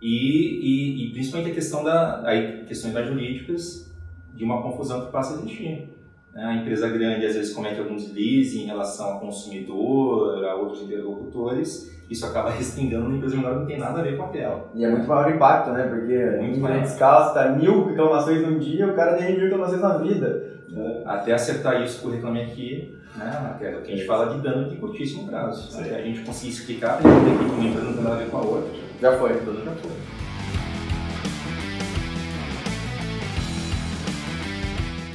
E, e, e, principalmente a questão da, aí, questões mais jurídicas de uma confusão que passa a existir. Né? A empresa grande às vezes comete alguns deslizes em relação ao consumidor, a outros interlocutores, isso acaba restringindo uma empresa menor que não tem nada a ver com aquela. E é muito maior o impacto, né? Porque muito em você tá mil reclamações num dia, o cara tem mil reclamações na vida. Né? Até acertar isso por reclame aqui, né? Que a gente fala de dano de curtíssimo prazo. Até a gente conseguir explicar, a gente tem que uma empresa não tem nada a ver com a outra. Já foi, tudo já foi.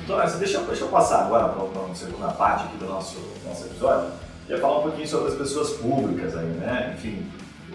Então, deixa, deixa eu passar agora para a segunda parte aqui do nosso, nosso episódio. Ia falar um pouquinho sobre as pessoas públicas aí, né? Enfim,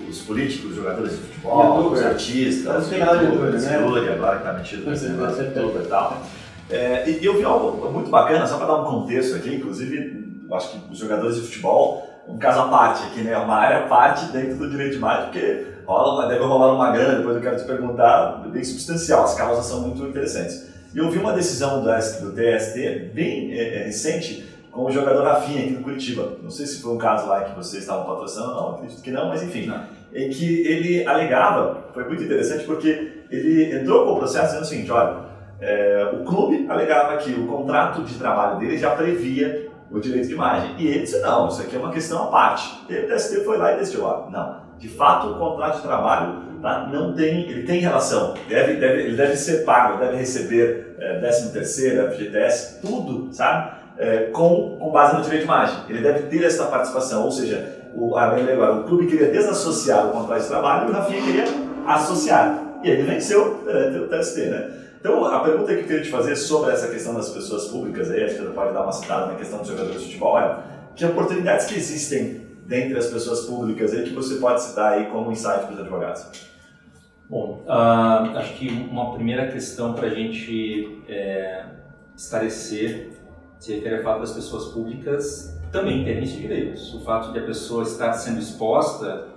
os políticos, os jogadores de futebol, os artistas, os youtubers, né? agora que está metido nesse negócio e tal. É, e eu vi algo muito bacana, só para dar um contexto aqui, inclusive, acho que os jogadores de futebol, um caso à parte aqui, né? Uma área à parte dentro do direito de imagem, porque rola, deve rolar uma grana, depois eu quero te perguntar, bem substancial, as causas são muito interessantes. E eu vi uma decisão do, do TST bem é, é, recente com o jogador Rafinha aqui no Curitiba. Não sei se foi um caso lá que vocês estavam patrocinando, não, acredito que não, mas enfim. Não. Em que ele alegava, foi muito interessante porque ele entrou com o processo dizendo o seguinte: olha, é, o clube alegava que o contrato de trabalho dele já previa o direito de imagem. E ele disse: não, isso aqui é uma questão à parte. E o TST foi lá e decidiu: olha, não, de fato o contrato de trabalho tá, não tem, ele tem relação, deve, deve, ele deve ser pago, deve receber é, 13 terceiro, FGTS, tudo, sabe? É, com, com base no direito de imagem. Ele deve ter essa participação, ou seja, o, agora, o clube queria desassociar o contrato de trabalho e o Rafinha queria associar. E ele venceu perante o TST, né? Então, a pergunta que eu queria te fazer sobre essa questão das pessoas públicas, aí, acho que você pode dar uma citada na questão dos jogadores de futebol, é que oportunidades que existem dentre as pessoas públicas aí que você pode citar aí como insight para os advogados? Bom, uh, acho que uma primeira questão para a gente é, esclarecer se refere ao fato das pessoas públicas também terem esses direitos. O fato de a pessoa estar sendo exposta,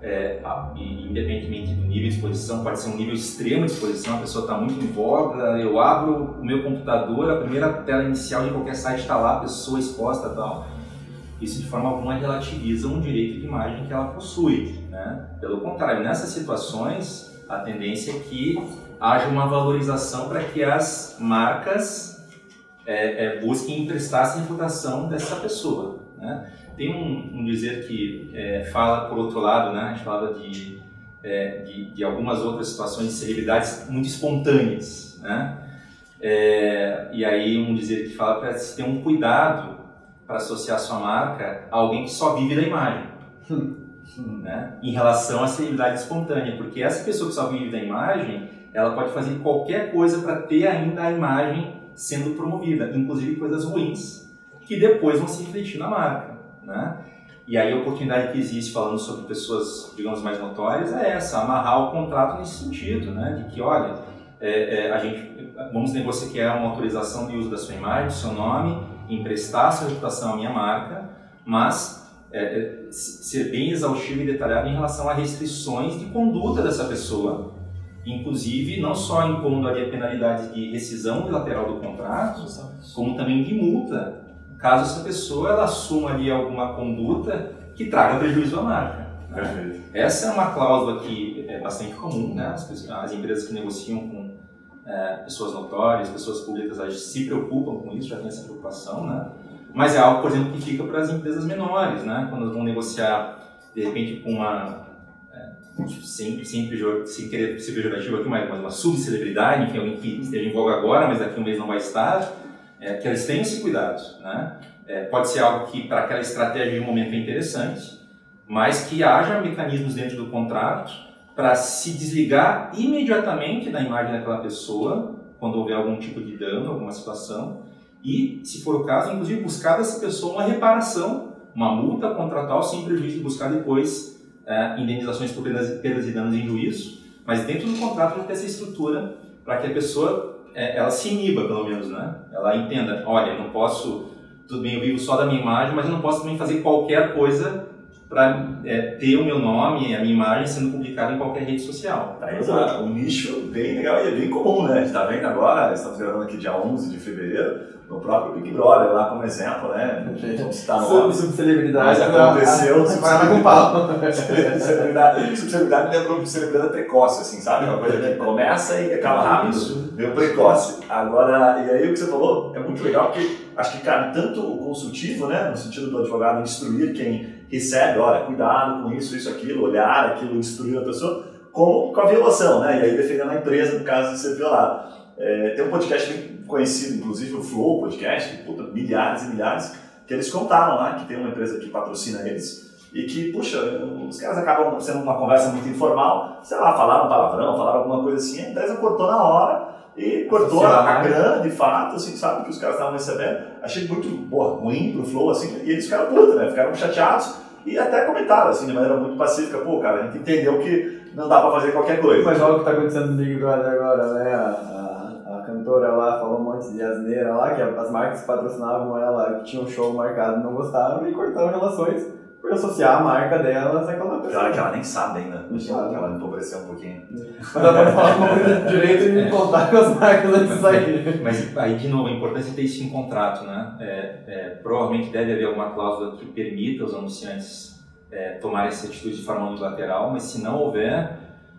é, a, independentemente do nível de exposição, pode ser um nível extremo de exposição, a pessoa está muito em voga, eu abro o meu computador, a primeira tela inicial de qualquer site está lá, a pessoa exposta tal. Isso de forma alguma relativiza um direito de imagem que ela possui. Né? Pelo contrário, nessas situações, a tendência é que haja uma valorização para que as marcas é, é, busquem emprestar-se reputação dessa pessoa. Né? Tem um, um, dizer que é, fala, por outro lado, né? a gente falava de, é, de, de, algumas outras situações de celebridades muito espontâneas. Né? É, e aí um dizer que fala para se ter um cuidado para associar sua marca a alguém que só vive da imagem. né? em relação à celebridade espontânea, porque essa pessoa que só vive da imagem, ela pode fazer qualquer coisa para ter ainda a imagem sendo promovida, inclusive coisas ruins, que depois vão se refletir na marca. Né? E aí a oportunidade que existe falando sobre pessoas, digamos, mais notórias é essa, amarrar o contrato nesse sentido, né? de que, olha, é, é, a gente, vamos negociar uma autorização de uso da sua imagem, do seu nome, emprestar sua reputação à minha marca, mas é, é ser bem exaustivo e detalhado em relação a restrições de conduta dessa pessoa, inclusive não só impondo ali a penalidade de rescisão bilateral do contrato, como também de multa, caso essa pessoa ela assuma ali alguma conduta que traga prejuízo à marca. Né? Essa é uma cláusula que é bastante comum, né? as, as empresas que negociam com é, pessoas notórias, pessoas públicas, elas se preocupam com isso, já tem essa preocupação, né? Mas é algo, por exemplo, que fica para as empresas menores, né? Quando elas vão negociar, de repente, com uma. Sempre, sempre, sem querer ser pejorativo aqui, mas, uma subcelebridade, enfim, alguém que esteja em voga agora, mas daqui a um mês não vai estar, é, que eles tenham esse cuidado, né? É, pode ser algo que, para aquela estratégia de momento, é interessante, mas que haja mecanismos dentro do contrato para se desligar imediatamente da imagem daquela pessoa quando houver algum tipo de dano, alguma situação, e, se for o caso, inclusive buscar dessa pessoa uma reparação, uma multa contratual sem prejuízo de buscar depois é, indenizações por perdas, perdas, e danos em juízo, mas dentro do contrato já ter essa estrutura para que a pessoa é, ela se iniba, pelo menos, né? Ela entenda, olha, eu não posso tudo bem, eu vivo só da minha imagem, mas eu não posso também fazer qualquer coisa para é, ter o meu nome, a minha imagem sendo publicada em qualquer rede social. Tá aí um nicho bem legal e é bem comum, né? A gente está vendo agora, estamos gravando aqui dia 11 de fevereiro, no próprio Big Brother, lá como exemplo, né? Vamos citar no Subcelebridade. Mas aconteceu. Vai com pau. Subcelebridade me lembrou de celebridade precoce, assim, sabe? Uma coisa que começa e acaba rápido, meio precoce. Agora, e aí o que você falou é muito legal, porque acho que cabe tanto o consultivo, né? No sentido do advogado instruir quem recebe, olha, cuidado com isso, isso, aquilo, olhar aquilo, instruir a pessoa, como com a violação, né? E aí defendendo a empresa no caso de ser violado. É, tem um podcast bem conhecido, inclusive o Flow Podcast, que, puta, milhares e milhares, que eles contaram lá que tem uma empresa que patrocina eles e que, puxa, os caras acabam sendo uma conversa muito informal, sei lá, falaram palavrão, falaram alguma coisa assim, a empresa cortou na hora e cortou a, a grana, de fato, assim, sabe, que os caras estavam recebendo. Achei muito, boa, ruim pro Flow, assim, e eles ficaram putos, né, ficaram chateados e até comentaram, assim, de maneira muito pacífica, pô, cara, a gente entendeu que não dá pra fazer qualquer coisa. Mas olha o que tá acontecendo no Big Brother agora, né, a cantora lá falou um monte de asneira lá, que as marcas que patrocinavam ela, que tinham um show marcado, não gostaram e cortaram relações associar a marca delas àquela pessoa. Claro que ela nem sabe ainda, não sabe. ela empobreceu um pouquinho. Mas ela pode falar coisa direito e contar com as marcas antes de sair. Mas aí, de novo, a importância de ter isso em contrato, né? É, é, provavelmente deve haver alguma cláusula que permita os anunciantes é, tomarem essa atitude de forma unilateral, mas se não houver,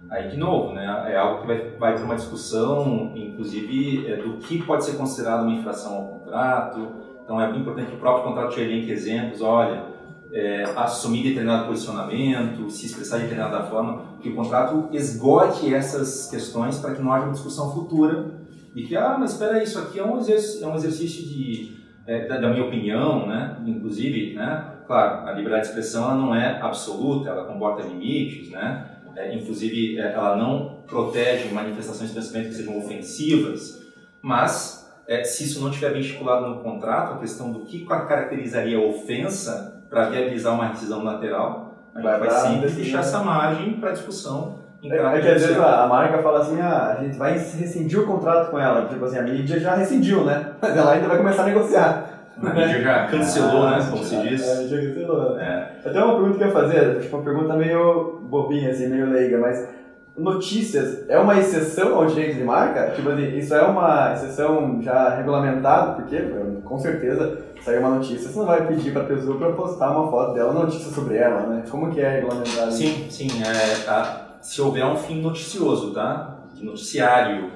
Aí, de novo, né, é algo que vai, vai para uma discussão, inclusive, é, do que pode ser considerado uma infração ao contrato. Então, é importante que o próprio contrato te elenque exemplos, olha, é, assumir determinado posicionamento, se expressar de determinada forma, que o contrato esgote essas questões para que não haja uma discussão futura e que, ah, mas espera isso aqui é um exercício, é um exercício de, é, da, da, minha opinião, né, inclusive, né, claro, a liberdade de expressão ela não é absoluta, ela comporta limites, né, é, inclusive é, ela não protege manifestações de pensamento que sejam ofensivas, mas é, se isso não estiver estipulado no contrato, a questão do que caracterizaria a ofensa para viabilizar uma rescisão lateral, a gente vai, vai sempre deixar essa margem para discussão em é, é que às vezes a, a, marca fala assim, ah, a gente vai rescindir o contrato com ela, tipo assim, a mídia já rescindiu, né? Mas ela ainda vai começar a negociar. A mídia já cancelou, né? Como se diz. É, já cancelou. É. Até uma pergunta que eu ia fazer, tipo, uma pergunta meio bobinha, assim, meio leiga, mas notícias é uma exceção ao direito de marca? Tipo assim, isso é uma exceção já regulamentada, porque com certeza saiu uma notícia, você não vai pedir para a pessoa para postar uma foto dela, notícia sobre ela, né? Como que é regulamentado? Sim, sim. É, tá. Se houver um fim noticioso, tá? De noticiário,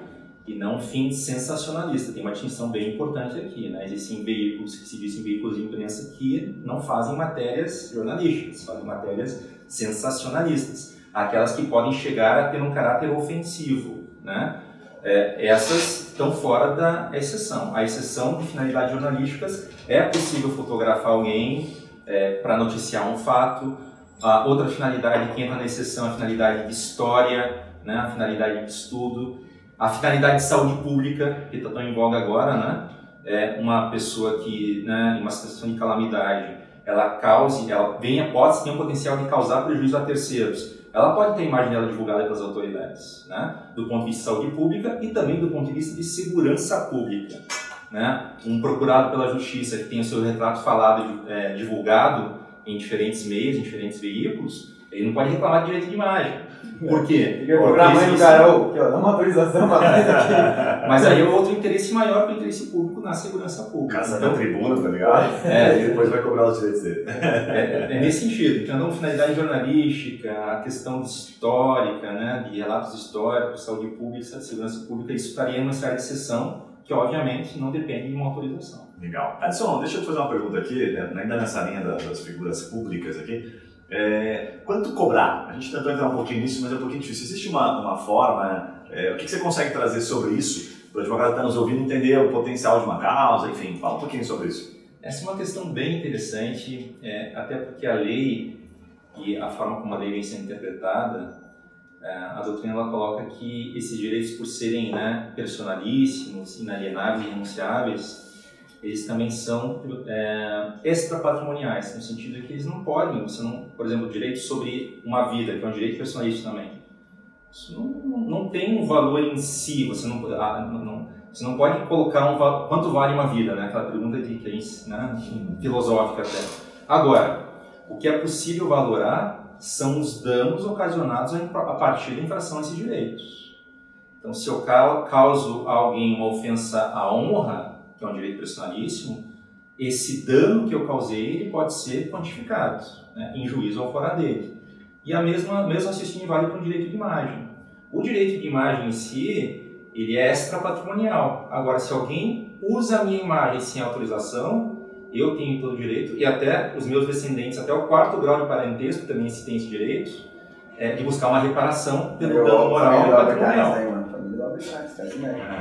e não fim sensacionalista. Tem uma distinção bem importante aqui, né? Existem veículos que se dizem veículos de imprensa que não fazem matérias jornalísticas, fazem matérias sensacionalistas, aquelas que podem chegar a ter um caráter ofensivo, né? É, essas estão fora da exceção. A exceção de finalidades jornalísticas é possível fotografar alguém é, para noticiar um fato. A outra finalidade que entra na exceção é a finalidade de história, né? a finalidade de estudo. A finalidade de saúde pública, que está tão em voga agora, né? É uma pessoa que, né, em uma situação de calamidade, ela cause, ela venha, pode ter um potencial de causar prejuízo a terceiros. Ela pode ter a imagem dela divulgada pelas autoridades, né? Do ponto de vista de saúde pública e também do ponto de vista de segurança pública. Né? Um procurado pela justiça que tem o seu retrato falado, é, divulgado em diferentes meios, em diferentes veículos, ele não pode reclamar de direito de imagem. Por quê? Porque a mãe do Carol, que uma autorização para aqui. Mas aí é outro interesse maior que o interesse público na segurança pública. Caça então, da tribuna, tá ligado? É, e depois vai cobrar os direitos dele. É, é, nesse sentido. Então, uma finalidade jornalística, a questão histórica, né, de relatos históricos, saúde pública, segurança pública, isso estaria numa série de exceção que obviamente não depende de uma autorização. Legal. Adson, deixa eu te fazer uma pergunta aqui, né, ainda nessa linha das figuras públicas aqui. É, quanto cobrar? A gente tentou entrar um pouquinho nisso, mas é um pouquinho difícil. Existe uma, uma forma, é, o que, você consegue trazer sobre isso? Para o advogado que está nos ouvindo entender o potencial de uma causa, enfim, fala um pouquinho sobre isso. Essa é uma questão bem interessante, é, até porque a lei e a forma como a lei vem sendo interpretada, é, a doutrina ela coloca que esses direitos, por serem né, personalíssimos, inalienáveis renunciáveis, eles também são é, extrapatrimoniais, no sentido que eles não podem, você não, por exemplo, direito sobre uma vida, que é um direito personalista também. Isso não, não, não tem um valor em si, você não, ah, não, Você não pode colocar um quanto vale uma vida, né? Aquela pergunta de que a gente, né? filosófica até. Agora, o que é possível valorar são os danos ocasionados a partir da infração a esses direitos. Então, se eu causo a alguém uma ofensa à honra, que é um direito personalíssimo, esse dano que eu causei ele pode ser quantificado né, em juízo ao fora dele. E a mesma mesmo raciocínio vale para o direito de imagem. O direito de imagem em si, ele é extra patrimonial. Agora, se alguém usa a minha imagem sem autorização, eu tenho todo o direito, e até os meus descendentes, até o quarto grau de parentesco também se tem esse direito, é, de buscar uma reparação pelo dano moral e patrimonial.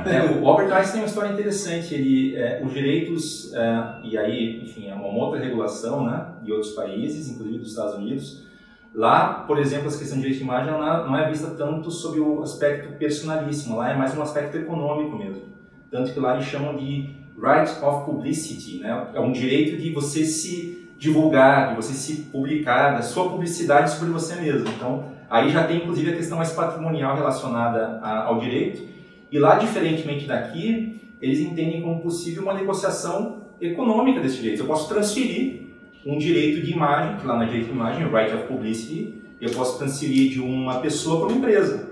É, o Albert Einstein tem uma história interessante. Ele, é, os direitos, é, e aí, enfim, é uma outra regulação né, de outros países, inclusive dos Estados Unidos. Lá, por exemplo, essa questão de direito de imagem não é vista tanto sob o aspecto personalíssimo, lá é mais um aspecto econômico mesmo. Tanto que lá eles chamam de right of publicity, né? é um direito de você se divulgar, de você se publicar, da sua publicidade sobre você mesmo. Então, Aí já tem inclusive a questão mais patrimonial relacionada ao direito. E lá, diferentemente daqui, eles entendem como possível uma negociação econômica desse direito. Eu posso transferir um direito de imagem, que lá na direito de imagem, o right of publicity, eu posso transferir de uma pessoa para uma empresa.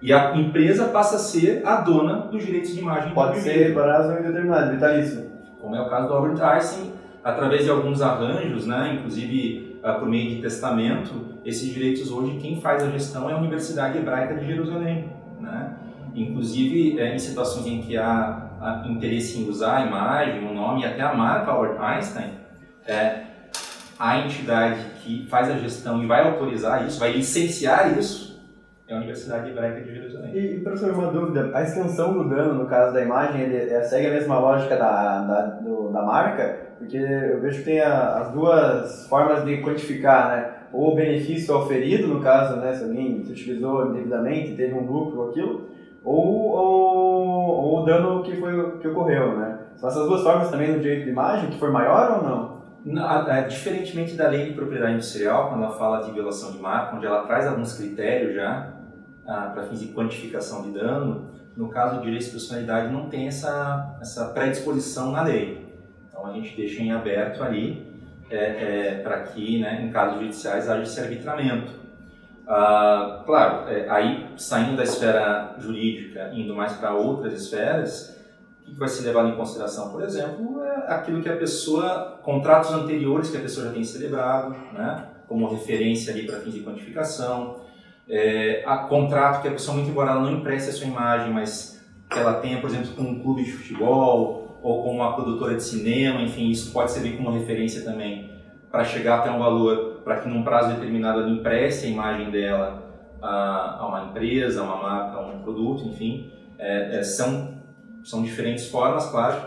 E a empresa passa a ser a dona dos direitos de imagem. Pode ser prazo indeterminado, vitalício. Como é o caso do Albert Einstein, através de alguns arranjos, né, inclusive uh, por meio de testamento, esses direitos hoje quem faz a gestão é a Universidade Hebraica de Jerusalém, né? Inclusive é, em situações em que há, interesse em usar a imagem, o nome e até a marca Albert Einstein, é, a entidade que faz a gestão e vai autorizar isso, vai licenciar isso, é a Universidade Hebraica de Jerusalém. E, professor, uma dúvida, a extensão do dano, no caso da imagem, ele, ele segue a mesma lógica da, da, do, da marca? Porque eu vejo que tem a, as duas formas de quantificar, né? Ou o benefício oferido, no caso, né, se alguém se utilizou indevidamente, teve um lucro ou aquilo, ou, ou, ou, o dano que, foi, que ocorreu, né? São essas duas formas também no direito de imagem, que for maior ou não? não diferentemente da lei de propriedade industrial, quando ela fala de violação de marca, onde ela traz alguns critérios já ah, para fins de quantificação de dano, no caso do direito de personalidade não tem essa, essa predisposição na lei. Então a gente deixa em aberto ali é, é, para que, né, em casos judiciais, haja esse arbitramento. Ah, claro, é, aí saindo da esfera jurídica, indo mais para outras esferas, o que vai ser levado em consideração, por exemplo, é aquilo que a pessoa, contratos anteriores que a pessoa já tem celebrado, né, como referência ali para fins de quantificação, é, a contrato que a pessoa, muito embora ela não empreste a sua imagem, mas que ela tenha, por exemplo, com um clube de futebol, ou com uma produtora de cinema, enfim, isso pode servir como referência também para chegar até um valor, para que num prazo determinado ela empreste a imagem dela a, a uma empresa, a uma marca, a um produto, enfim, é, é, são, são diferentes formas, claro,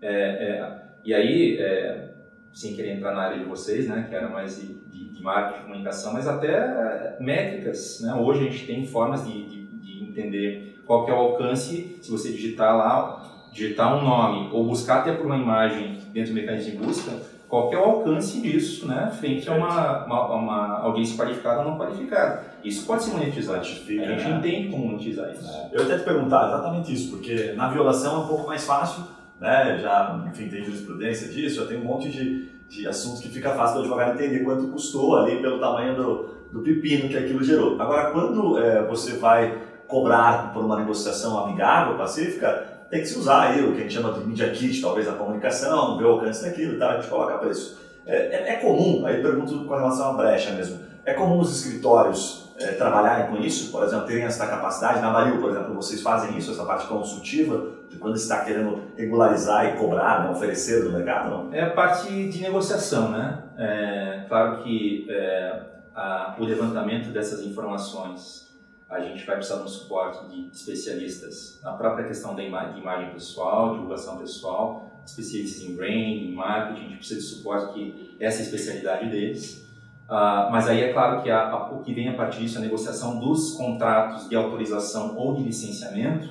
é, é e aí, é, sem querer entrar na área de vocês, né, que era mais de, de, de marketing, de comunicação, mas até é, métricas, né, hoje a gente tem formas de, de, de entender qual que é o alcance, se você digitar lá digitar um nome ou buscar até por uma imagem dentro do mecanismo de busca, qual é o alcance disso, né, frente a uma, uma, uma, audiência qualificada ou não qualificada. Isso pode ser monetizado. a gente né? entende como monetizar isso. É. Eu até te perguntar exatamente isso, porque na violação é um pouco mais fácil, né, já, enfim, tem jurisprudência disso, já tem um monte de, de assuntos que fica fácil do advogado entender quanto custou ali pelo tamanho do, do pepino que aquilo gerou. Agora, quando é, você vai cobrar por uma negociação amigável, pacífica, tem que se usar aí o que a gente chama de media kit, talvez a comunicação, ver o alcance daquilo, tá? a gente coloca preço. É, é, é, comum, aí pergunto com relação à brecha mesmo, é comum os escritórios é, trabalharem com isso, por exemplo, terem essa capacidade? Na Maril, por exemplo, vocês fazem isso, essa parte consultiva, de quando está querendo regularizar e cobrar, né, oferecer do mercado? Não? É a parte de negociação, né? É, claro que é, a, o levantamento dessas informações a gente vai precisar de um suporte de especialistas na própria questão da de imagem pessoal, divulgação pessoal, especialistas em branding, em marketing, a gente precisa de suporte que essa é a especialidade deles. Uh, mas aí é claro que a, o que vem a partir disso é a negociação dos contratos de autorização ou de licenciamento.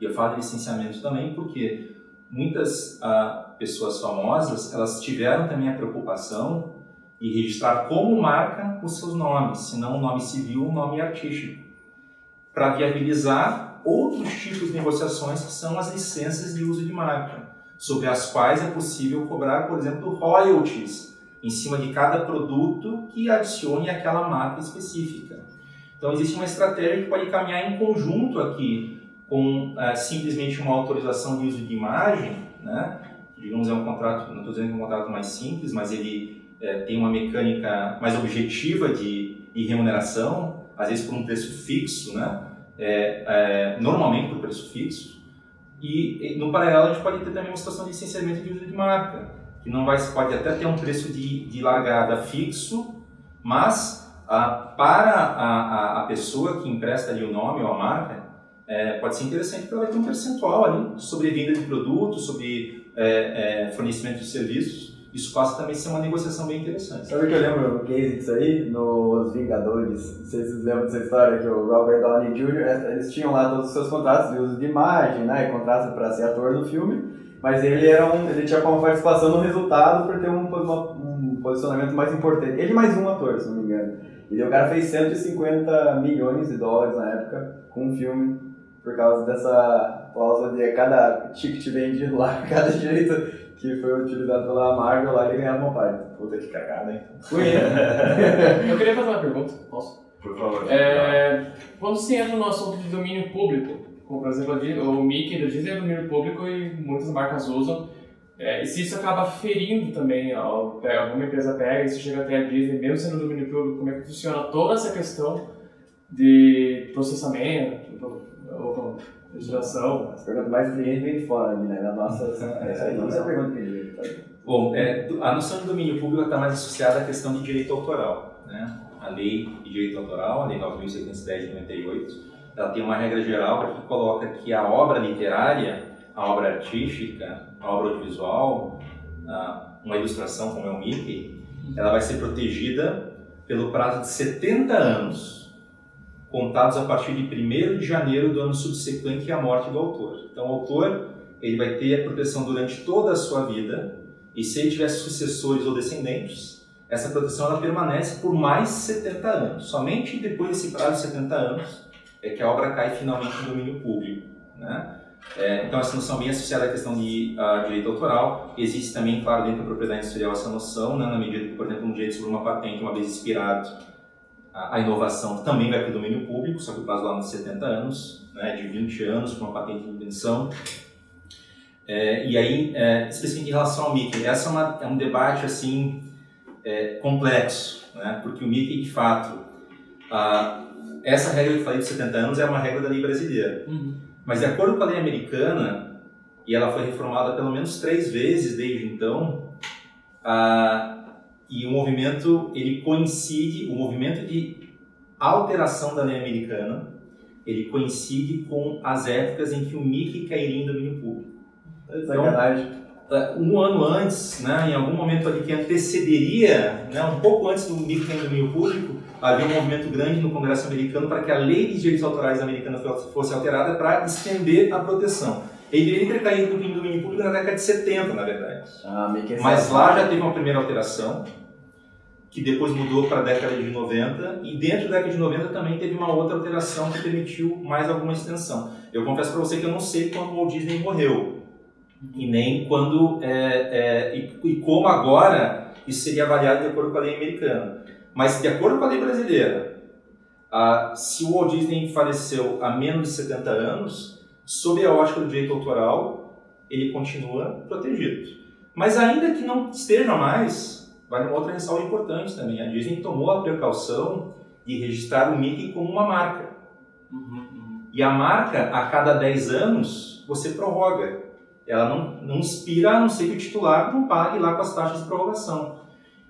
E eu falo de licenciamento também porque muitas uh, pessoas famosas elas tiveram também a preocupação de registrar como marca os seus nomes, se não o nome civil, o nome artístico para viabilizar outros tipos de negociações que são as licenças de uso de marca, sobre as quais é possível cobrar, por exemplo, royalties em cima de cada produto que adicione aquela marca específica. Então existe uma estratégia que pode caminhar em conjunto aqui com é, simplesmente uma autorização de uso de imagem, né? digamos é um contrato, não estou dizendo que é um contrato mais simples, mas ele é, tem uma mecânica mais objetiva de, de, remuneração, às vezes por um preço fixo, né? É, é, normalmente por preço fixo, e, e, no paralelo a gente pode ter também uma situação de licenciamento de uso de marca, que não vai, pode até ter um preço de, de largada fixo, mas a, para a, a, a, pessoa que empresta ali o nome ou a marca, é, pode ser interessante porque ela vai ter um percentual ali sobre venda de produtos, sobre é, é, fornecimento de serviços. Isso passa também a ser uma negociação bem interessante. Sabe que eu lembro no case disso aí? Nos Vingadores, não sei se vocês lembram dessa história, que o Robert Downey Jr., é, eles tinham lá todos os seus contratos de uso de imagem, né, contratos para ser ator no filme, mas ele, era um, ele tinha uma participação no resultado por ter um, uma, um posicionamento mais importante. Ele mais um ator, se não me engano. E o cara fez 150 milhões de dólares na época com um filme por causa dessa cláusula de cada ticket vendido lá, cada direito que foi utilizado pela Marvel lá, ele ganhava uma parte. Puta que cagada, hein? Eu queria fazer uma pergunta, posso? Por favor. É, quando se entra no assunto de domínio público, como por exemplo o Mickey da Disney é domínio público e muitas marcas usam, é, e se isso acaba ferindo também, ó, alguma empresa pega e se chega até a Disney, mesmo sendo domínio público, como é que funciona toda essa questão de processamento, ou, legislação? As perguntas mais vem de fora, né? Na nossa, essa aí, nossa pergunta que Bom, é, a noção de domínio público está mais associada à questão de direito autoral. Né? A lei de direito autoral, a lei 9.610 de 98, ela tem uma regra geral que coloca que a obra literária, a obra artística, a obra audiovisual, uma ilustração como é o Mickey, ela vai ser protegida pelo prazo de 70 anos, contados a partir de 1 de janeiro do ano subsequente à morte do autor. Então, o autor ele vai ter a proteção durante toda a sua vida, e se ele tiver sucessores ou descendentes, essa proteção ela permanece por mais 70 anos. Somente depois desse prazo de 70 anos é que a obra cai finalmente no domínio público. Né? É, então, essa noção bem associada à questão de uh, direito autoral. Existe também, claro, dentro da propriedade industrial essa noção, né, na medida que, por exemplo, um direito sobre uma patente, uma vez expirado, a, a inovação também vai para o domínio público, só que o prazo lá de 70 anos, né, de 20 anos para uma patente de invenção. É, e aí, é, especificamente em relação ao Mickey, essa é, uma, é um debate assim é, complexo, né, porque o Mickey, de fato, a, essa regra que eu falei de 70 anos é uma regra da lei brasileira. Uhum. Mas de acordo com a lei americana, e ela foi reformada pelo menos três vezes desde então, e o movimento ele coincide, o movimento de alteração da lei americana, ele coincide com as épocas em que o Mickey cairia em domínio público. Então, é, um ano antes, né, em algum momento ali que antecederia, né, um pouco antes do Mickey cair em domínio público, havia um movimento grande no Congresso americano para que a lei de direitos autorais americana fosse alterada para estender a proteção. Ele ter caído no domínio público na década de 70, na verdade. Ah, Mas lá já teve uma primeira alteração, que depois mudou para a década de 90, e dentro da década de 90 também teve uma outra alteração que permitiu mais alguma extensão. Eu confesso para você que eu não sei quando o Walt Disney morreu, e nem quando, é, é, e, e como agora isso seria avaliado de acordo com a lei americana. Mas, de acordo com a lei brasileira, se o Walt Disney faleceu há menos de 70 anos, sob a ótica do direito autoral, ele continua protegido. Mas, ainda que não esteja mais, vale uma outra ressalva importante também. A Disney tomou a precaução de registrar o Mickey como uma marca. Uhum, uhum. E a marca, a cada 10 anos, você prorroga. Ela não, não expira, a não ser que o titular não pague lá com as taxas de prorrogação.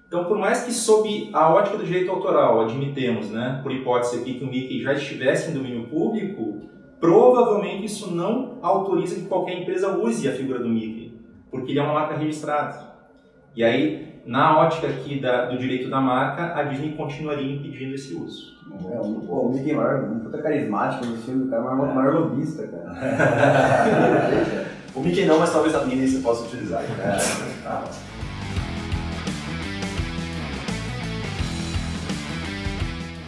Então, por mais que sob a ótica do direito autoral, admitemos, né, por hipótese aqui, que o Mickey já estivesse em domínio público, provavelmente isso não autoriza que qualquer empresa use a figura do Mickey, porque ele é uma marca registrada. E aí, na ótica aqui da, do direito da marca, a Disney continuaria impedindo esse uso. É, o, o Mickey é maior, um puta carismático no filme, o cara é o maior, maior lobista, cara. o Mickey não, mas talvez a Minnie você possa utilizar. Né?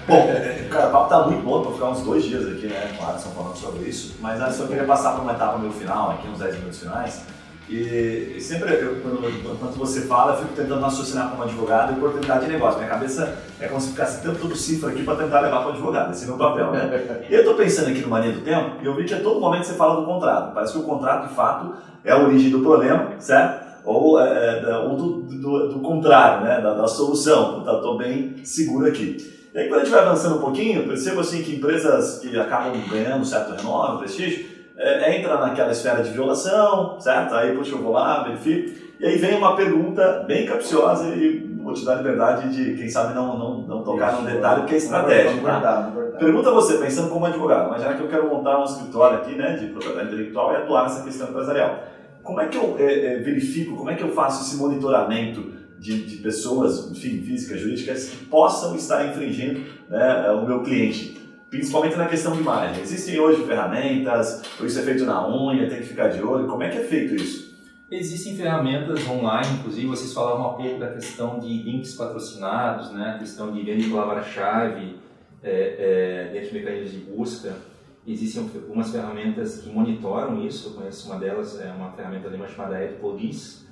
Bom, cara, o papo tá muito bom, pra ficar uns dois dias aqui, né, com o Alisson falando sobre isso, mas antes eu queria passar para uma etapa meio final, aqui uns 10 minutos finais, e sempre, eu, quando, enquanto você fala, eu fico tentando raciocinar como advogado e oportunidade de negócio. Minha cabeça é como se ficasse tanto cifra aqui para tentar levar para advogado. Esse é meu papel, né? E eu estou pensando aqui no Mania do Tempo e eu vi que a todo momento você fala do contrato. Parece que o contrato, de fato, é a origem do problema, certo? Ou, é, é ou do, do, do, contrário, né? Da, da solução. Estou então, bem seguro aqui. E aí, quando a gente vai avançando um pouquinho, percebo assim que empresas que acabam ganhando um certo renome, prestígio, é, entra naquela esfera de violação, certo? Aí, puxa, eu vou lá, verifico. E aí vem uma pergunta bem capciosa e vou te dar a liberdade de, quem sabe, não, não, não tocar Isso, num detalhe, que é estratégico. Tá? Pergunta você, pensando como advogado, mas já que eu quero montar um escritório aqui né, de propriedade intelectual e atuar nessa questão empresarial. Como é que eu é, é, verifico, como é que eu faço esse monitoramento de, de pessoas, enfim, físicas, jurídicas, que possam estar infringindo né, o meu cliente? principalmente na questão de imagem. Existem hoje ferramentas, isso é feito na unha, tem que ficar de olho, como é que é feito isso? Existem ferramentas online, inclusive vocês falavam um pouco da questão de links patrocinados, né? a questão de venda de palavra-chave é, é, dentro de mecanismos de busca. Existem algumas ferramentas que monitoram isso, eu conheço uma delas, é uma ferramenta alemã chamada AdPolice,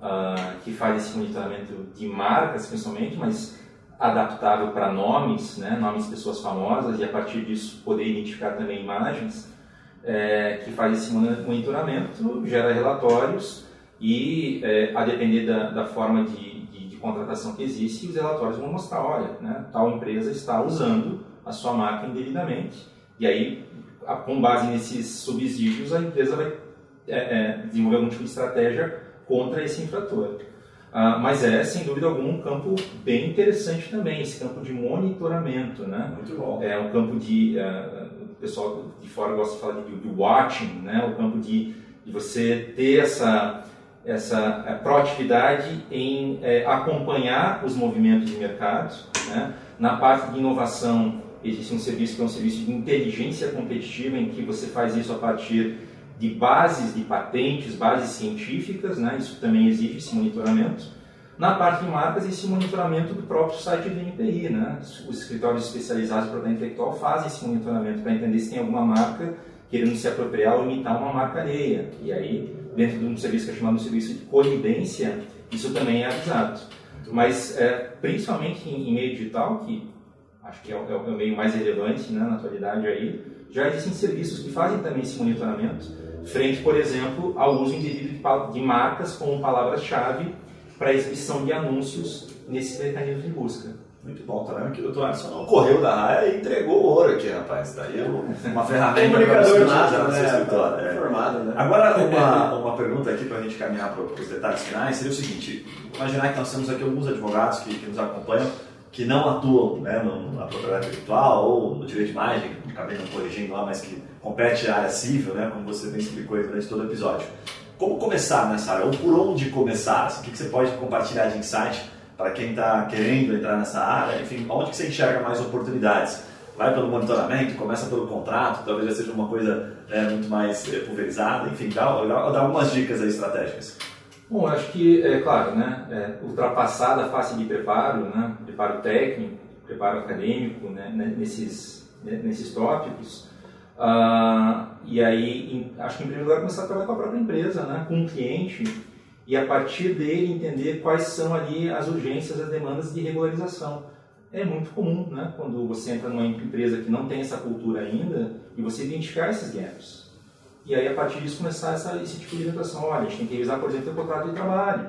uh, que faz esse monitoramento de marcas principalmente, mas adaptável para nomes, né, nomes de pessoas famosas, e a partir disso poder identificar também imagens, é, que faz esse monitoramento, gera relatórios e, é, a depender da, da forma de, de, de, contratação que existe, os relatórios vão mostrar, olha, né, tal empresa está usando a sua marca indevidamente. E aí, com base nesses subsídios, a empresa vai é, desenvolver algum tipo de estratégia contra esse infrator. Ah, mas é, sem dúvida alguma, um campo bem interessante também, esse campo de monitoramento, né? Muito bom. É um campo de, uh, o pessoal de fora gosta de falar de, de watching, né? O campo de, de você ter essa, essa eh, proatividade em é, acompanhar os movimentos de mercado, né? Na parte de inovação, existe um serviço que é um serviço de inteligência competitiva, em que você faz isso a partir de bases de patentes, bases científicas, né? isso também exige esse monitoramento. Na parte de marcas, esse monitoramento do próprio site do NPI. Né? Os escritórios especializados em propriedade intelectual fazem esse monitoramento para entender se tem alguma marca querendo se apropriar ou imitar uma marca alheia. E aí, dentro de um serviço que é chamado de serviço de colidência, isso também é avisado. Mas, é, principalmente em, em, meio digital, que acho que é o, é o meio mais relevante né, na atualidade aí, já existem serviços que fazem também esse monitoramento frente, por exemplo, ao uso indevido de marcas como palavras-chave para exibição de anúncios nesses mecanismos de busca. Muito bom, tá vendo que o doutor Anderson não correu da raia e entregou o ouro aqui, rapaz. Daí é uma ferramenta você utilizar no seu escritório. É. Formado, né? Agora, uma, uma pergunta aqui para a gente caminhar para os detalhes finais seria o seguinte: imaginar que nós temos aqui alguns advogados que, que nos acompanham que não atuam né, na propriedade intelectual ou no direito de imagem, acabei não corrigindo lá, mas que compete à área civil, né, como você bem explicou durante todo o episódio. Como começar nessa área? Ou por onde começar? O que você pode compartilhar de insight para quem está querendo entrar nessa área? Enfim, onde que você enxerga mais oportunidades? Vai pelo monitoramento, começa pelo contrato, talvez já seja uma coisa né, muito mais é, pulverizada, enfim, dá, dá algumas dicas aí estratégicas. Bom, acho que, é claro, né, é, ultrapassada a fase de preparo, né, preparo técnico, preparo acadêmico, né, né nesses, né, nesses tópicos, uh, e aí em, acho que em primeiro lugar começar a trabalhar com a própria empresa, né, com o cliente, e a partir dele entender quais são ali as urgências, as demandas de regularização. É muito comum, né, quando você entra numa empresa que não tem essa cultura ainda, e você identificar esses gaps e aí, a partir disso, começar essa, esse tipo de orientação. Olha, a gente tem que revisar, por exemplo, o contrato de trabalho.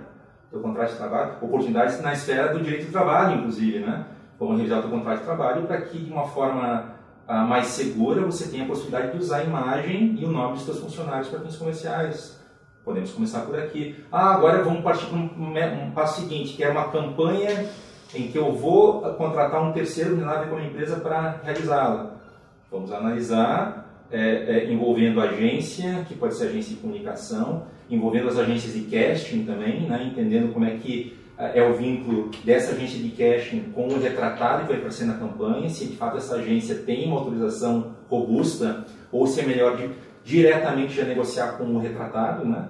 O contrato de trabalho, oportunidades na esfera do direito de trabalho, inclusive, né? Vamos revisar o contrato de trabalho para que, de uma forma ah, mais segura, você tenha a possibilidade de usar a imagem e o nome dos seus funcionários para fins comerciais. Podemos começar por aqui. Ah, agora vamos partir para um, um passo seguinte, que é uma campanha em que eu vou contratar um terceiro unidade como empresa para realizá-la. Vamos analisar é, é, envolvendo agência, que pode ser agência de comunicação, envolvendo as agências de casting também, né, entendendo como é que é, é o vínculo dessa agência de casting com o retratado que vai aparecer na campanha, se de fato essa agência tem uma autorização robusta ou se é melhor de, diretamente já negociar com o retratado, né?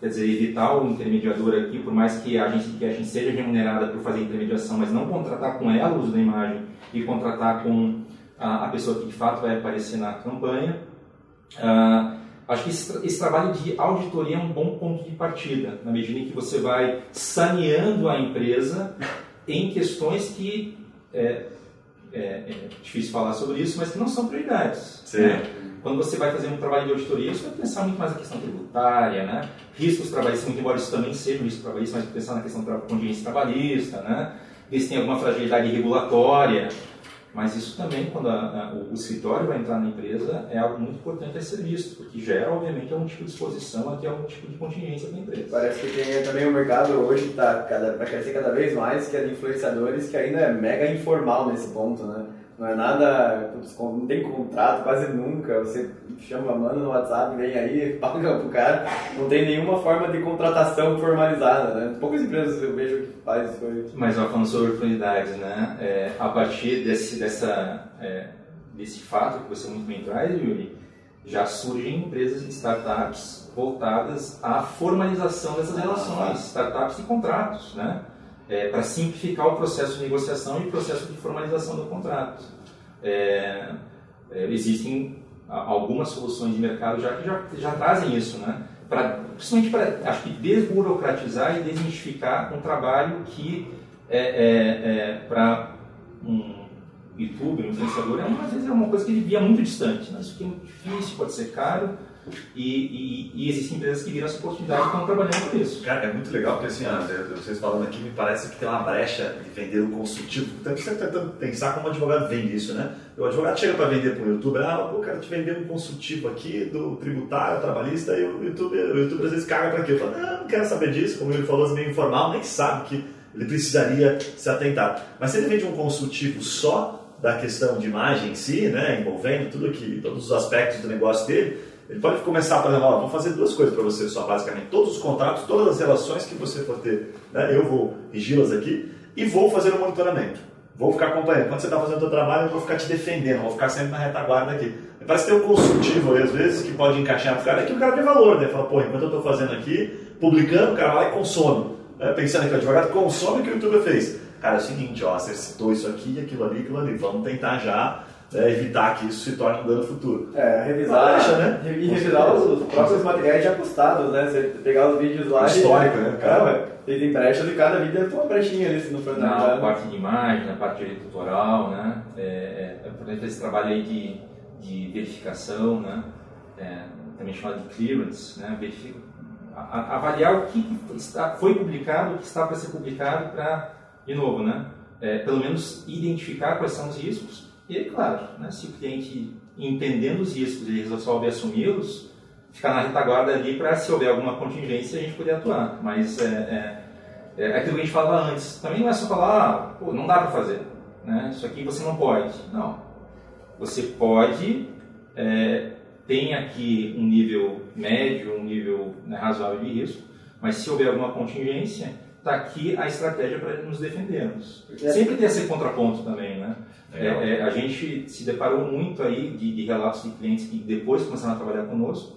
quer dizer, evitar o intermediador aqui, por mais que a gente, que a gente seja remunerada por fazer intermediação, mas não contratar com ela o uso da imagem e contratar com a, pessoa que de fato vai aparecer na campanha. Uh, acho que esse, esse, trabalho de auditoria é um bom ponto de partida, na medida em que você vai saneando a empresa em questões que é, é, é difícil falar sobre isso, mas que não são prioridades. Né? Quando você vai fazer um trabalho de auditoria, você vai pensar muito mais na questão tributária, né? riscos trabalhistas, muito embora isso também seja um risco trabalhista, mas pensar na questão da contingência trabalhista, né? ver se tem alguma fragilidade regulatória. Mas isso também, quando a, a, o, o, escritório vai entrar na empresa, é algo muito importante a ser visto, porque gera, obviamente, algum tipo de exposição aqui, algum tipo de contingência para a empresa. Parece que tem também um mercado hoje está para crescer cada vez mais, que é de influenciadores, que ainda é mega informal nesse ponto, né? Não é nada, não tem contrato quase nunca. Você chama a mano no WhatsApp, vem aí, paga pro cara. Não tem nenhuma forma de contratação formalizada, né? Poucas empresas eu vejo que faz isso aí. Mas falando sobre oportunidades, né? É, a partir desse, dessa, é, desse fato que você muito bem traz, Yuri, já surgem empresas e startups voltadas à formalização dessas relações, startups e contratos, né? É, para simplificar o processo de negociação e o processo de formalização do contrato. É, é, existem algumas soluções de mercado já que já, já trazem isso, né? Pra, principalmente para, acho que, desburocratizar e desmistificar um trabalho que, é, é, é para um youtuber, um influenciador, é às vezes é uma coisa que ele via muito distante. Né? Isso aqui é muito difícil, pode ser caro, e, e, e, existem empresas que viram essa oportunidade e estão trabalhando por isso. Cara, é muito legal porque assim, ah, vocês falando aqui, me parece que tem uma brecha de vender um consultivo. Então, você está tentando pensar como o advogado vende isso, né? O advogado chega para vender para o youtuber, ah, eu quero te vender um consultivo aqui do tributário, trabalhista, e o youtuber, o YouTuber às vezes caga para quê? Eu falo, não, não quero saber disso, como ele falou, assim, meio informal, nem sabe que ele precisaria se atentar. Mas se ele vende um consultivo só da questão de imagem em si, né, envolvendo tudo que, todos os aspectos do negócio dele, ele pode começar, por exemplo, vou fazer duas coisas para você só, basicamente. Todos os contratos, todas as relações que você for ter, né, eu vou regi-las aqui e vou fazer o monitoramento. Vou ficar acompanhando. Quando você está fazendo o seu trabalho, eu vou ficar te defendendo, vou ficar sempre na retaguarda aqui. Parece ter um consultivo aí, às vezes, que pode encaixar no cara, é que o cara tem valor, né? Fala, pô, enquanto eu estou fazendo aqui, publicando, o cara vai e consome. Né? Pensando que o advogado consome o que o YouTube fez. Cara, é o seguinte, ó, você citou isso aqui, aquilo ali, aquilo ali. Vamos tentar já é, evitar que isso se torne um dano futuro. É, revisar, Baixa, né? e revisar os, próprios materiais já postados, né? Você pegar os vídeos lá Histórico, e... né? Cara, tem brecha de cada vídeo, tem uma brechinha ali, se não for Na parte de imagem, na parte de tutorial, né? É, é, é importante esse trabalho aí de, de verificação, né? É, também chamado de clearance, né? Verifica, a, a, avaliar o que está, foi publicado, o que está para ser publicado para, de novo, né? É, pelo menos identificar quais são os riscos e aí, claro, né, se o cliente, entendendo os riscos, ele resolve assumi-los, ficar na retaguarda ali para, se houver alguma contingência, a gente poder atuar. Mas é, é, é aquilo que a gente falava antes. Também não é só falar, ah, pô, não dá para fazer. Né? Isso aqui você não pode. Não. Você pode, é, tem aqui um nível médio, um nível né, razoável de risco, mas se houver alguma contingência, está aqui a estratégia para nos defendermos. É. Sempre tem esse contraponto também, né? É, é, a gente se deparou muito aí de, de, relatos de clientes que depois começaram a trabalhar conosco,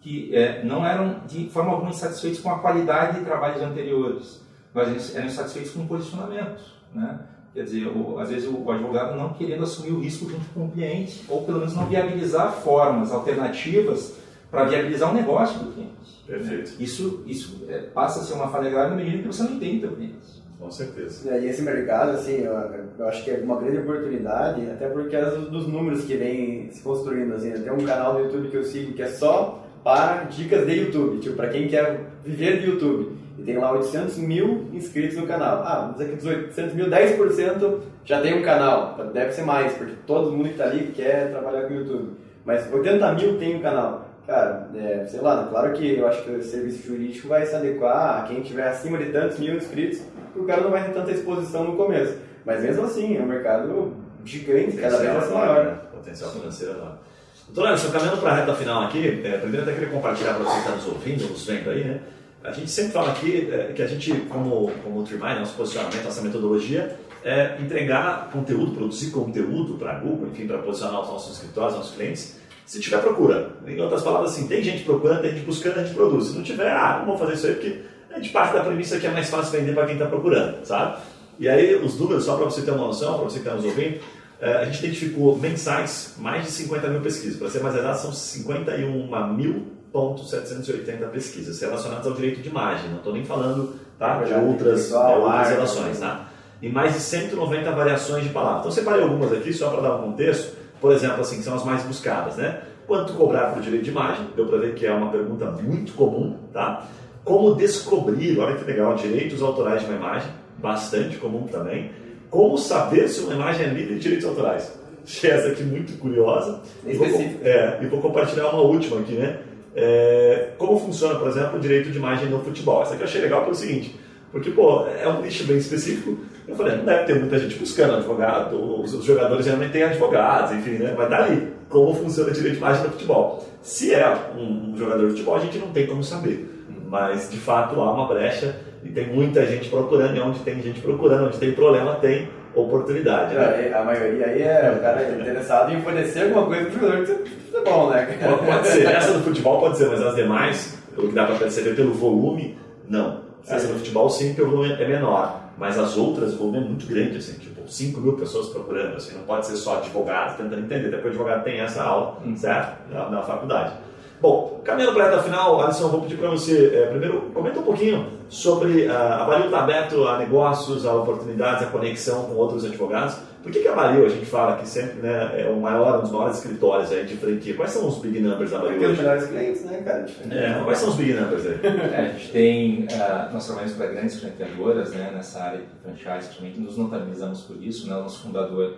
que é, não eram de forma alguma insatisfeitos com a qualidade de trabalhos anteriores, mas eram insatisfeitos com o posicionamento, né? Quer dizer, o, às vezes o, advogado não querendo assumir o risco junto com o cliente, ou pelo menos não viabilizar formas alternativas para viabilizar o negócio do cliente. Perfeito. Né? Isso, isso é, passa a ser uma falha grave na medida que você não entende o cliente. Com certeza. É, e esse mercado, assim, eu, eu, acho que é uma grande oportunidade, até porque é dos números que vem se construindo, assim, tem um canal do YouTube que eu sigo que é só para dicas de YouTube, tipo, para quem quer viver de YouTube. E tem lá 800 mil inscritos no canal. Ah, mas aqui dos 800 mil, 10% já tem um canal. Deve ser mais, porque todo mundo que está ali quer trabalhar com YouTube. Mas 80 mil tem um canal. Cara, é, sei lá, claro que eu acho que o serviço jurídico vai se adequar a quem tiver acima de tantos mil inscritos, porque o cara não vai ter tanta exposição no começo. Mas mesmo assim, é um mercado gigante, cada vez mais maior. Né? Potencial financeiro enorme. Doutor Anderson, caminhando para a reta final aqui, é, primeiro até queria compartilhar para você que está nos ouvindo, nos vendo aí, né? A gente sempre fala aqui é, que a gente, como, como Trimine, nosso posicionamento, nossa metodologia, é entregar conteúdo, produzir conteúdo para a Google, enfim, para posicionar os nossos escritórios, nossos clientes, Se tiver procura. Em outras palavras, assim, tem gente procurando, tem gente buscando, a gente produz. Se não tiver, ah, vou fazer isso aí porque a gente parte da premissa que é mais fácil vender para quem está procurando, sabe? E aí, os números, só para você ter uma noção, para você que está nos ouvindo, eh, a gente identificou mensais mais de 50 mil pesquisas. Para ser mais exato, são 51.780 pesquisas relacionadas ao direito de imagem. Não estou nem falando tá, de outras, é, outras relações. Tá? E mais de 190 variações de palavras. Então, separei algumas aqui só para dar um contexto. Por exemplo, assim, que são as mais buscadas. Né? Quanto cobrar por direito de imagem? Deu para ver que é uma pergunta muito comum. Tá? Como descobrir, olha que legal, direitos autorais de uma imagem, bastante comum também. Como saber se uma imagem é livre de direitos autorais? Achei essa aqui muito curiosa. É e vou, é, e vou compartilhar uma última aqui, né? É, como funciona, por exemplo, o direito de imagem no futebol? Essa aqui eu achei legal pelo seguinte, porque, pô, é um nicho bem específico. Eu falei, não deve ter muita gente buscando advogado, os, jogadores geralmente têm advogados, enfim, né? Mas dali, como funciona o direito de imagem no futebol? Se é um, um jogador de futebol, a gente não tem como saber. Mas, de fato, há uma brecha e tem muita gente procurando, e onde tem gente procurando, onde tem problema, tem oportunidade. Né? É, a maioria aí é o cara interessado em fornecer alguma coisa para o jogador de futebol, né? Pode, pode ser, essa do futebol pode ser, mas as demais, pelo que dá para perceber pelo volume, não. Essa do futebol sim, porque o volume é menor, mas as outras, o volume é muito grande, assim, tipo 5 mil pessoas procurando, assim, não pode ser só advogado tentando entender, até porque o advogado tem essa aula, hum. certo? Na, na faculdade. Bom, caminhando para a reta final, Alisson, vou pedir para você, é, primeiro, comenta um pouquinho sobre uh, a Baril está aberto a negócios, a oportunidades, a conexão com outros advogados. Por que, que a Baril, a gente fala que sempre né, é o maior, um dos maiores escritórios aí de franquia? Quais são os big numbers da Baril? Porque os melhores clientes, né, cara? É, quais são os big numbers aí? É, a gente tem, uh, nós trabalhamos para grandes franqueadoras né, nessa área de franchise, principalmente nos notabilizamos por isso, né, o nosso fundador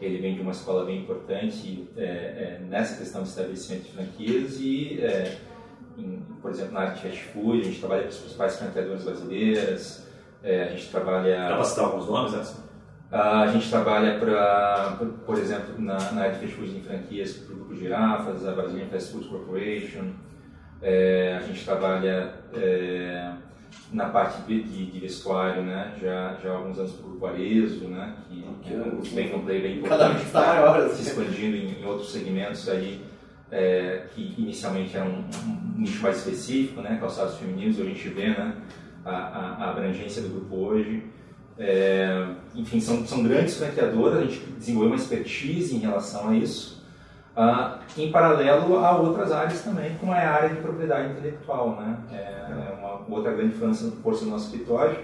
ele vem de uma escola bem importante é, é, nessa questão de estabelecimento de franquias e, é, em, por exemplo, na área de fast food, a gente trabalha com as principais franqueadoras brasileiras, é, a gente trabalha... Dá para citar alguns nomes, né? A gente trabalha, para, por exemplo, na, na, área de fast food em franquias para o Grupo Girafas, a Brazilian Fast Food Corporation, é, a gente trabalha é, na parte de, de, vestuário, né? Já, já há alguns anos para o Grupo Arezo, né? Que, que é bem um player bem importante, está maior, assim. se expandindo em, em, outros segmentos aí, é, que inicialmente era um, um, nicho mais específico, né? Calçados femininos, a gente vê, né? A, a, a abrangência do grupo hoje. É, enfim, são, são grandes franqueadoras, a gente desenvolveu uma expertise em relação a isso. Uh, em paralelo a outras áreas também, como é a área de propriedade intelectual, né? É, é uma outra grande força, do nosso escritório.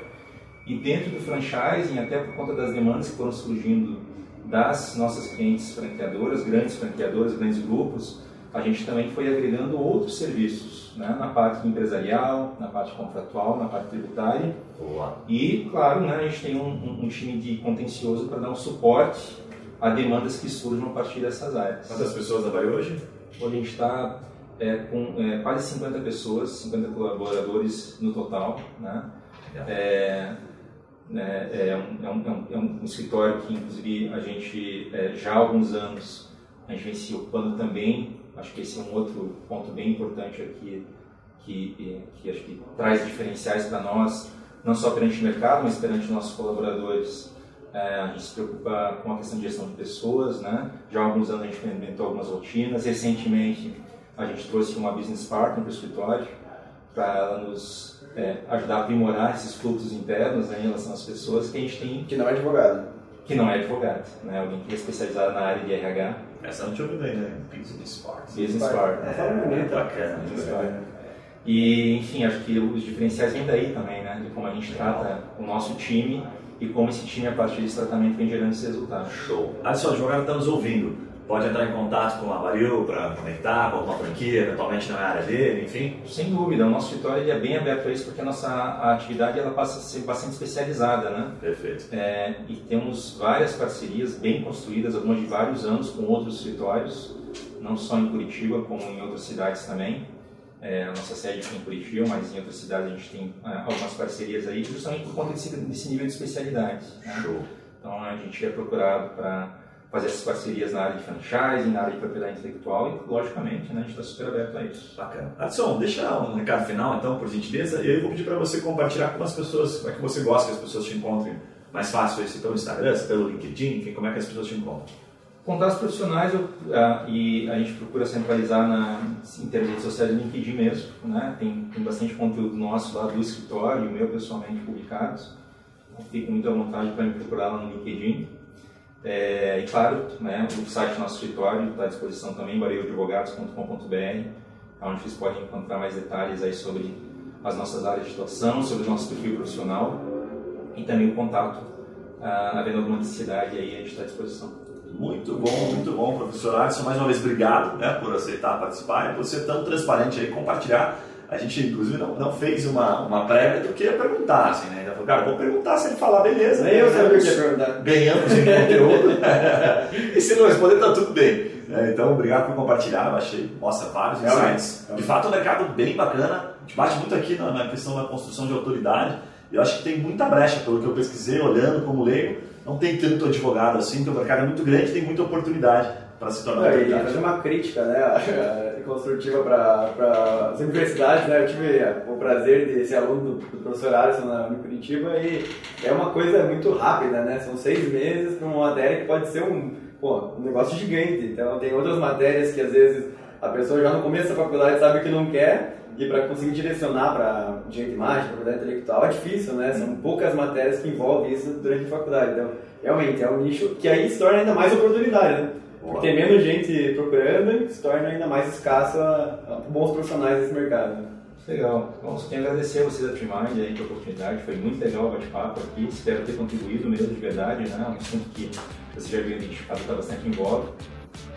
E dentro do franchising, até por conta das demandas que foram surgindo das nossas clientes franqueadoras, grandes franqueadoras, grandes grupos, a gente também foi agregando outros serviços, né? na parte empresarial, na parte contratual, na parte tributária. Boa. E, claro, né, a gente tem um, um, um time de contencioso para dar um suporte a demandas que surjam a partir dessas áreas. Quantas pessoas trabalham hoje? Hoje a gente está é, com é, quase 50 pessoas, 50 colaboradores no total. Né? É, né, é, um, é, um, é, um, escritório que, inclusive, a gente é, já há alguns anos a gente vem se ocupando também. Acho que esse é um outro ponto bem importante aqui, que, que acho que traz diferenciais para nós, não só perante o mercado, mas perante nossos colaboradores é, a gente se preocupa com a questão de gestão de pessoas, né? Já há alguns anos a gente implementou algumas rotinas. Recentemente a gente trouxe uma business partner para o escritório para ela nos é, ajudar a aprimorar esses fluxos internos né, em relação às pessoas que a gente tem. Que não é advogado. Que não é advogado, né? Alguém que é especializado na área de RH. Essa não tinha ouvido aí, né? Business partner. Business partner. É, é, bacana. Business E, enfim, acho que os diferenciais vêm daí também, né? De como a gente trata o nosso time e como esse time, a partir desse tratamento, vem gerando esse resultado. Show. Alisson, o advogado está nos ouvindo. Pode entrar em contato com a Baril para conectar com alguma franquia, eventualmente na área dele, enfim? Sem dúvida, o nosso escritório é bem aberto a isso porque a nossa a atividade ela passa a ser bastante especializada, né? Perfeito. É, e temos várias parcerias bem construídas, algumas de vários anos, com outros escritórios, não só em Curitiba, como em outras cidades também. É, a nossa sede fica em Curitiba, mas em outras cidades a gente tem é, algumas parcerias aí, justamente por conta desse, desse nível de especialidade. Né? Show. Então a gente é procurado para fazer essas parcerias na área de franchise, na área de propriedade intelectual e, logicamente, né, a gente está super aberto a isso. Bacana. Adson, deixa um recado final, então, por gentileza, e aí eu vou pedir para você compartilhar com as pessoas, como é que você gosta que as pessoas te encontrem mais fácil, se pelo Instagram, pelo LinkedIn, enfim, como é que as pessoas te encontram. Contatos profissionais eu, uh, e a gente procura centralizar na, em termos de redes sociais no LinkedIn mesmo. Né? Tem, tem bastante conteúdo nosso lá do escritório e o meu pessoalmente publicados. Fique muito à vontade para me procurar lá no LinkedIn. É, e claro, né, o site do nosso escritório está à disposição também, bareioadvogados.com.br, onde vocês podem encontrar mais detalhes aí sobre as nossas áreas de atuação, sobre o nosso perfil profissional e também o contato. Ah, havendo alguma necessidade aí, a gente está à disposição. Muito bom, muito bom, professor Alisson. Mais uma vez, obrigado né, por aceitar participar e por ser tão transparente aí, compartilhar. A gente, inclusive, não, não fez uma, uma prévia do que ia perguntar, assim, né? Ainda falou, cara, vou perguntar se ele falar, beleza. Nem eu sabia o que ia perguntar. Ganhamos em conteúdo. e se não responder, tá tudo bem. É, então, obrigado por compartilhar. Eu achei, mostra vários insights. De fato, é um mercado bem bacana. A gente bate muito aqui na, na questão da construção de autoridade. Eu acho que tem muita brecha, pelo que eu pesquisei, olhando como leigo não tem tanto advogado assim, então o mercado é muito grande tem muita oportunidade para se tornar é, E fazer uma crítica né, construtiva para as universidades, né? Eu tive o prazer de ser aluno do, do professor Alisson na Curitiba e é uma coisa muito rápida, né? São seis meses para uma matéria que pode ser um, pô, um negócio gigante. Então tem outras matérias que às vezes a pessoa já no começo da faculdade sabe que não quer e para conseguir direcionar para direito de imagem, propriedade intelectual, é difícil, né? São poucas matérias que envolvem isso durante a faculdade. Então, realmente, é um nicho que aí se torna ainda mais oportunidade, né? Porque menos gente procurando, se torna ainda mais escasso a, a bons profissionais desse mercado. Legal. Bom, só tenho agradecer a você da Trimind aí pela oportunidade. Foi muito legal o bate-papo aqui. Espero ter contribuído mesmo de verdade, né? Um assunto que você já viu identificado está bastante em voga.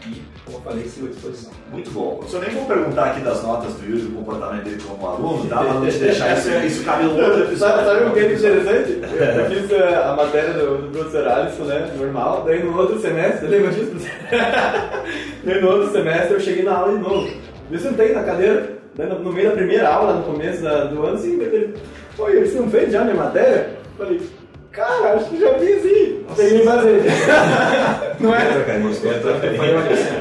E, como eu falei, à disposição. Muito bom. Eu nem vou perguntar aqui das notas do Yuri, do comportamento dele como aluno, tá? Pra deixar isso, isso cabe no outro episódio. Sabe, o que é interessante? Eu fiz eh, a matéria do, do professor Alisson, né? Normal. Daí no outro semestre, lembra disso? daí no outro semestre eu cheguei na aula de novo. Eu sentei na cadeira, no meio da primeira aula, no começo da, do ano, assim, ele, Oi, você não fez já minha matéria? Falei, Cara, acho que já fiz sim. Tem que fazer. Não é? Cara, gostou. Foi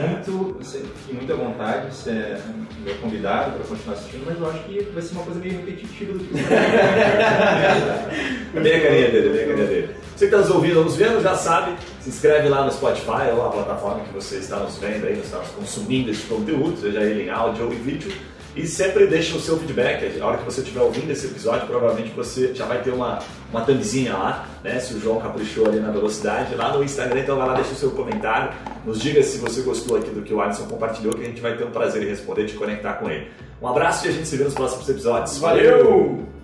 muito, fiquei muito à vontade, você é meu convidado para continuar assistindo, mas eu acho que vai ser uma coisa meio repetitiva do que Bem a carinha dele, bem a carinha dele. Você que está nos ouvindo ou nos vendo já sabe, se inscreve lá no Spotify ou a plataforma que você está nos vendo aí, nos está consumindo esse conteúdo, seja ele em áudio ou em vídeo. E sempre deixe o seu feedback. A hora que você estiver ouvindo esse episódio, provavelmente você já vai ter uma, uma thumbzinha lá, né? Se o João caprichou ali na velocidade, lá no Instagram, então vai lá, deixa o seu comentário. Nos diga se você gostou aqui do que o Alisson compartilhou, que a gente vai ter um prazer em responder e te conectar com ele. Um abraço e a gente se vê nos próximos episódios. Valeu!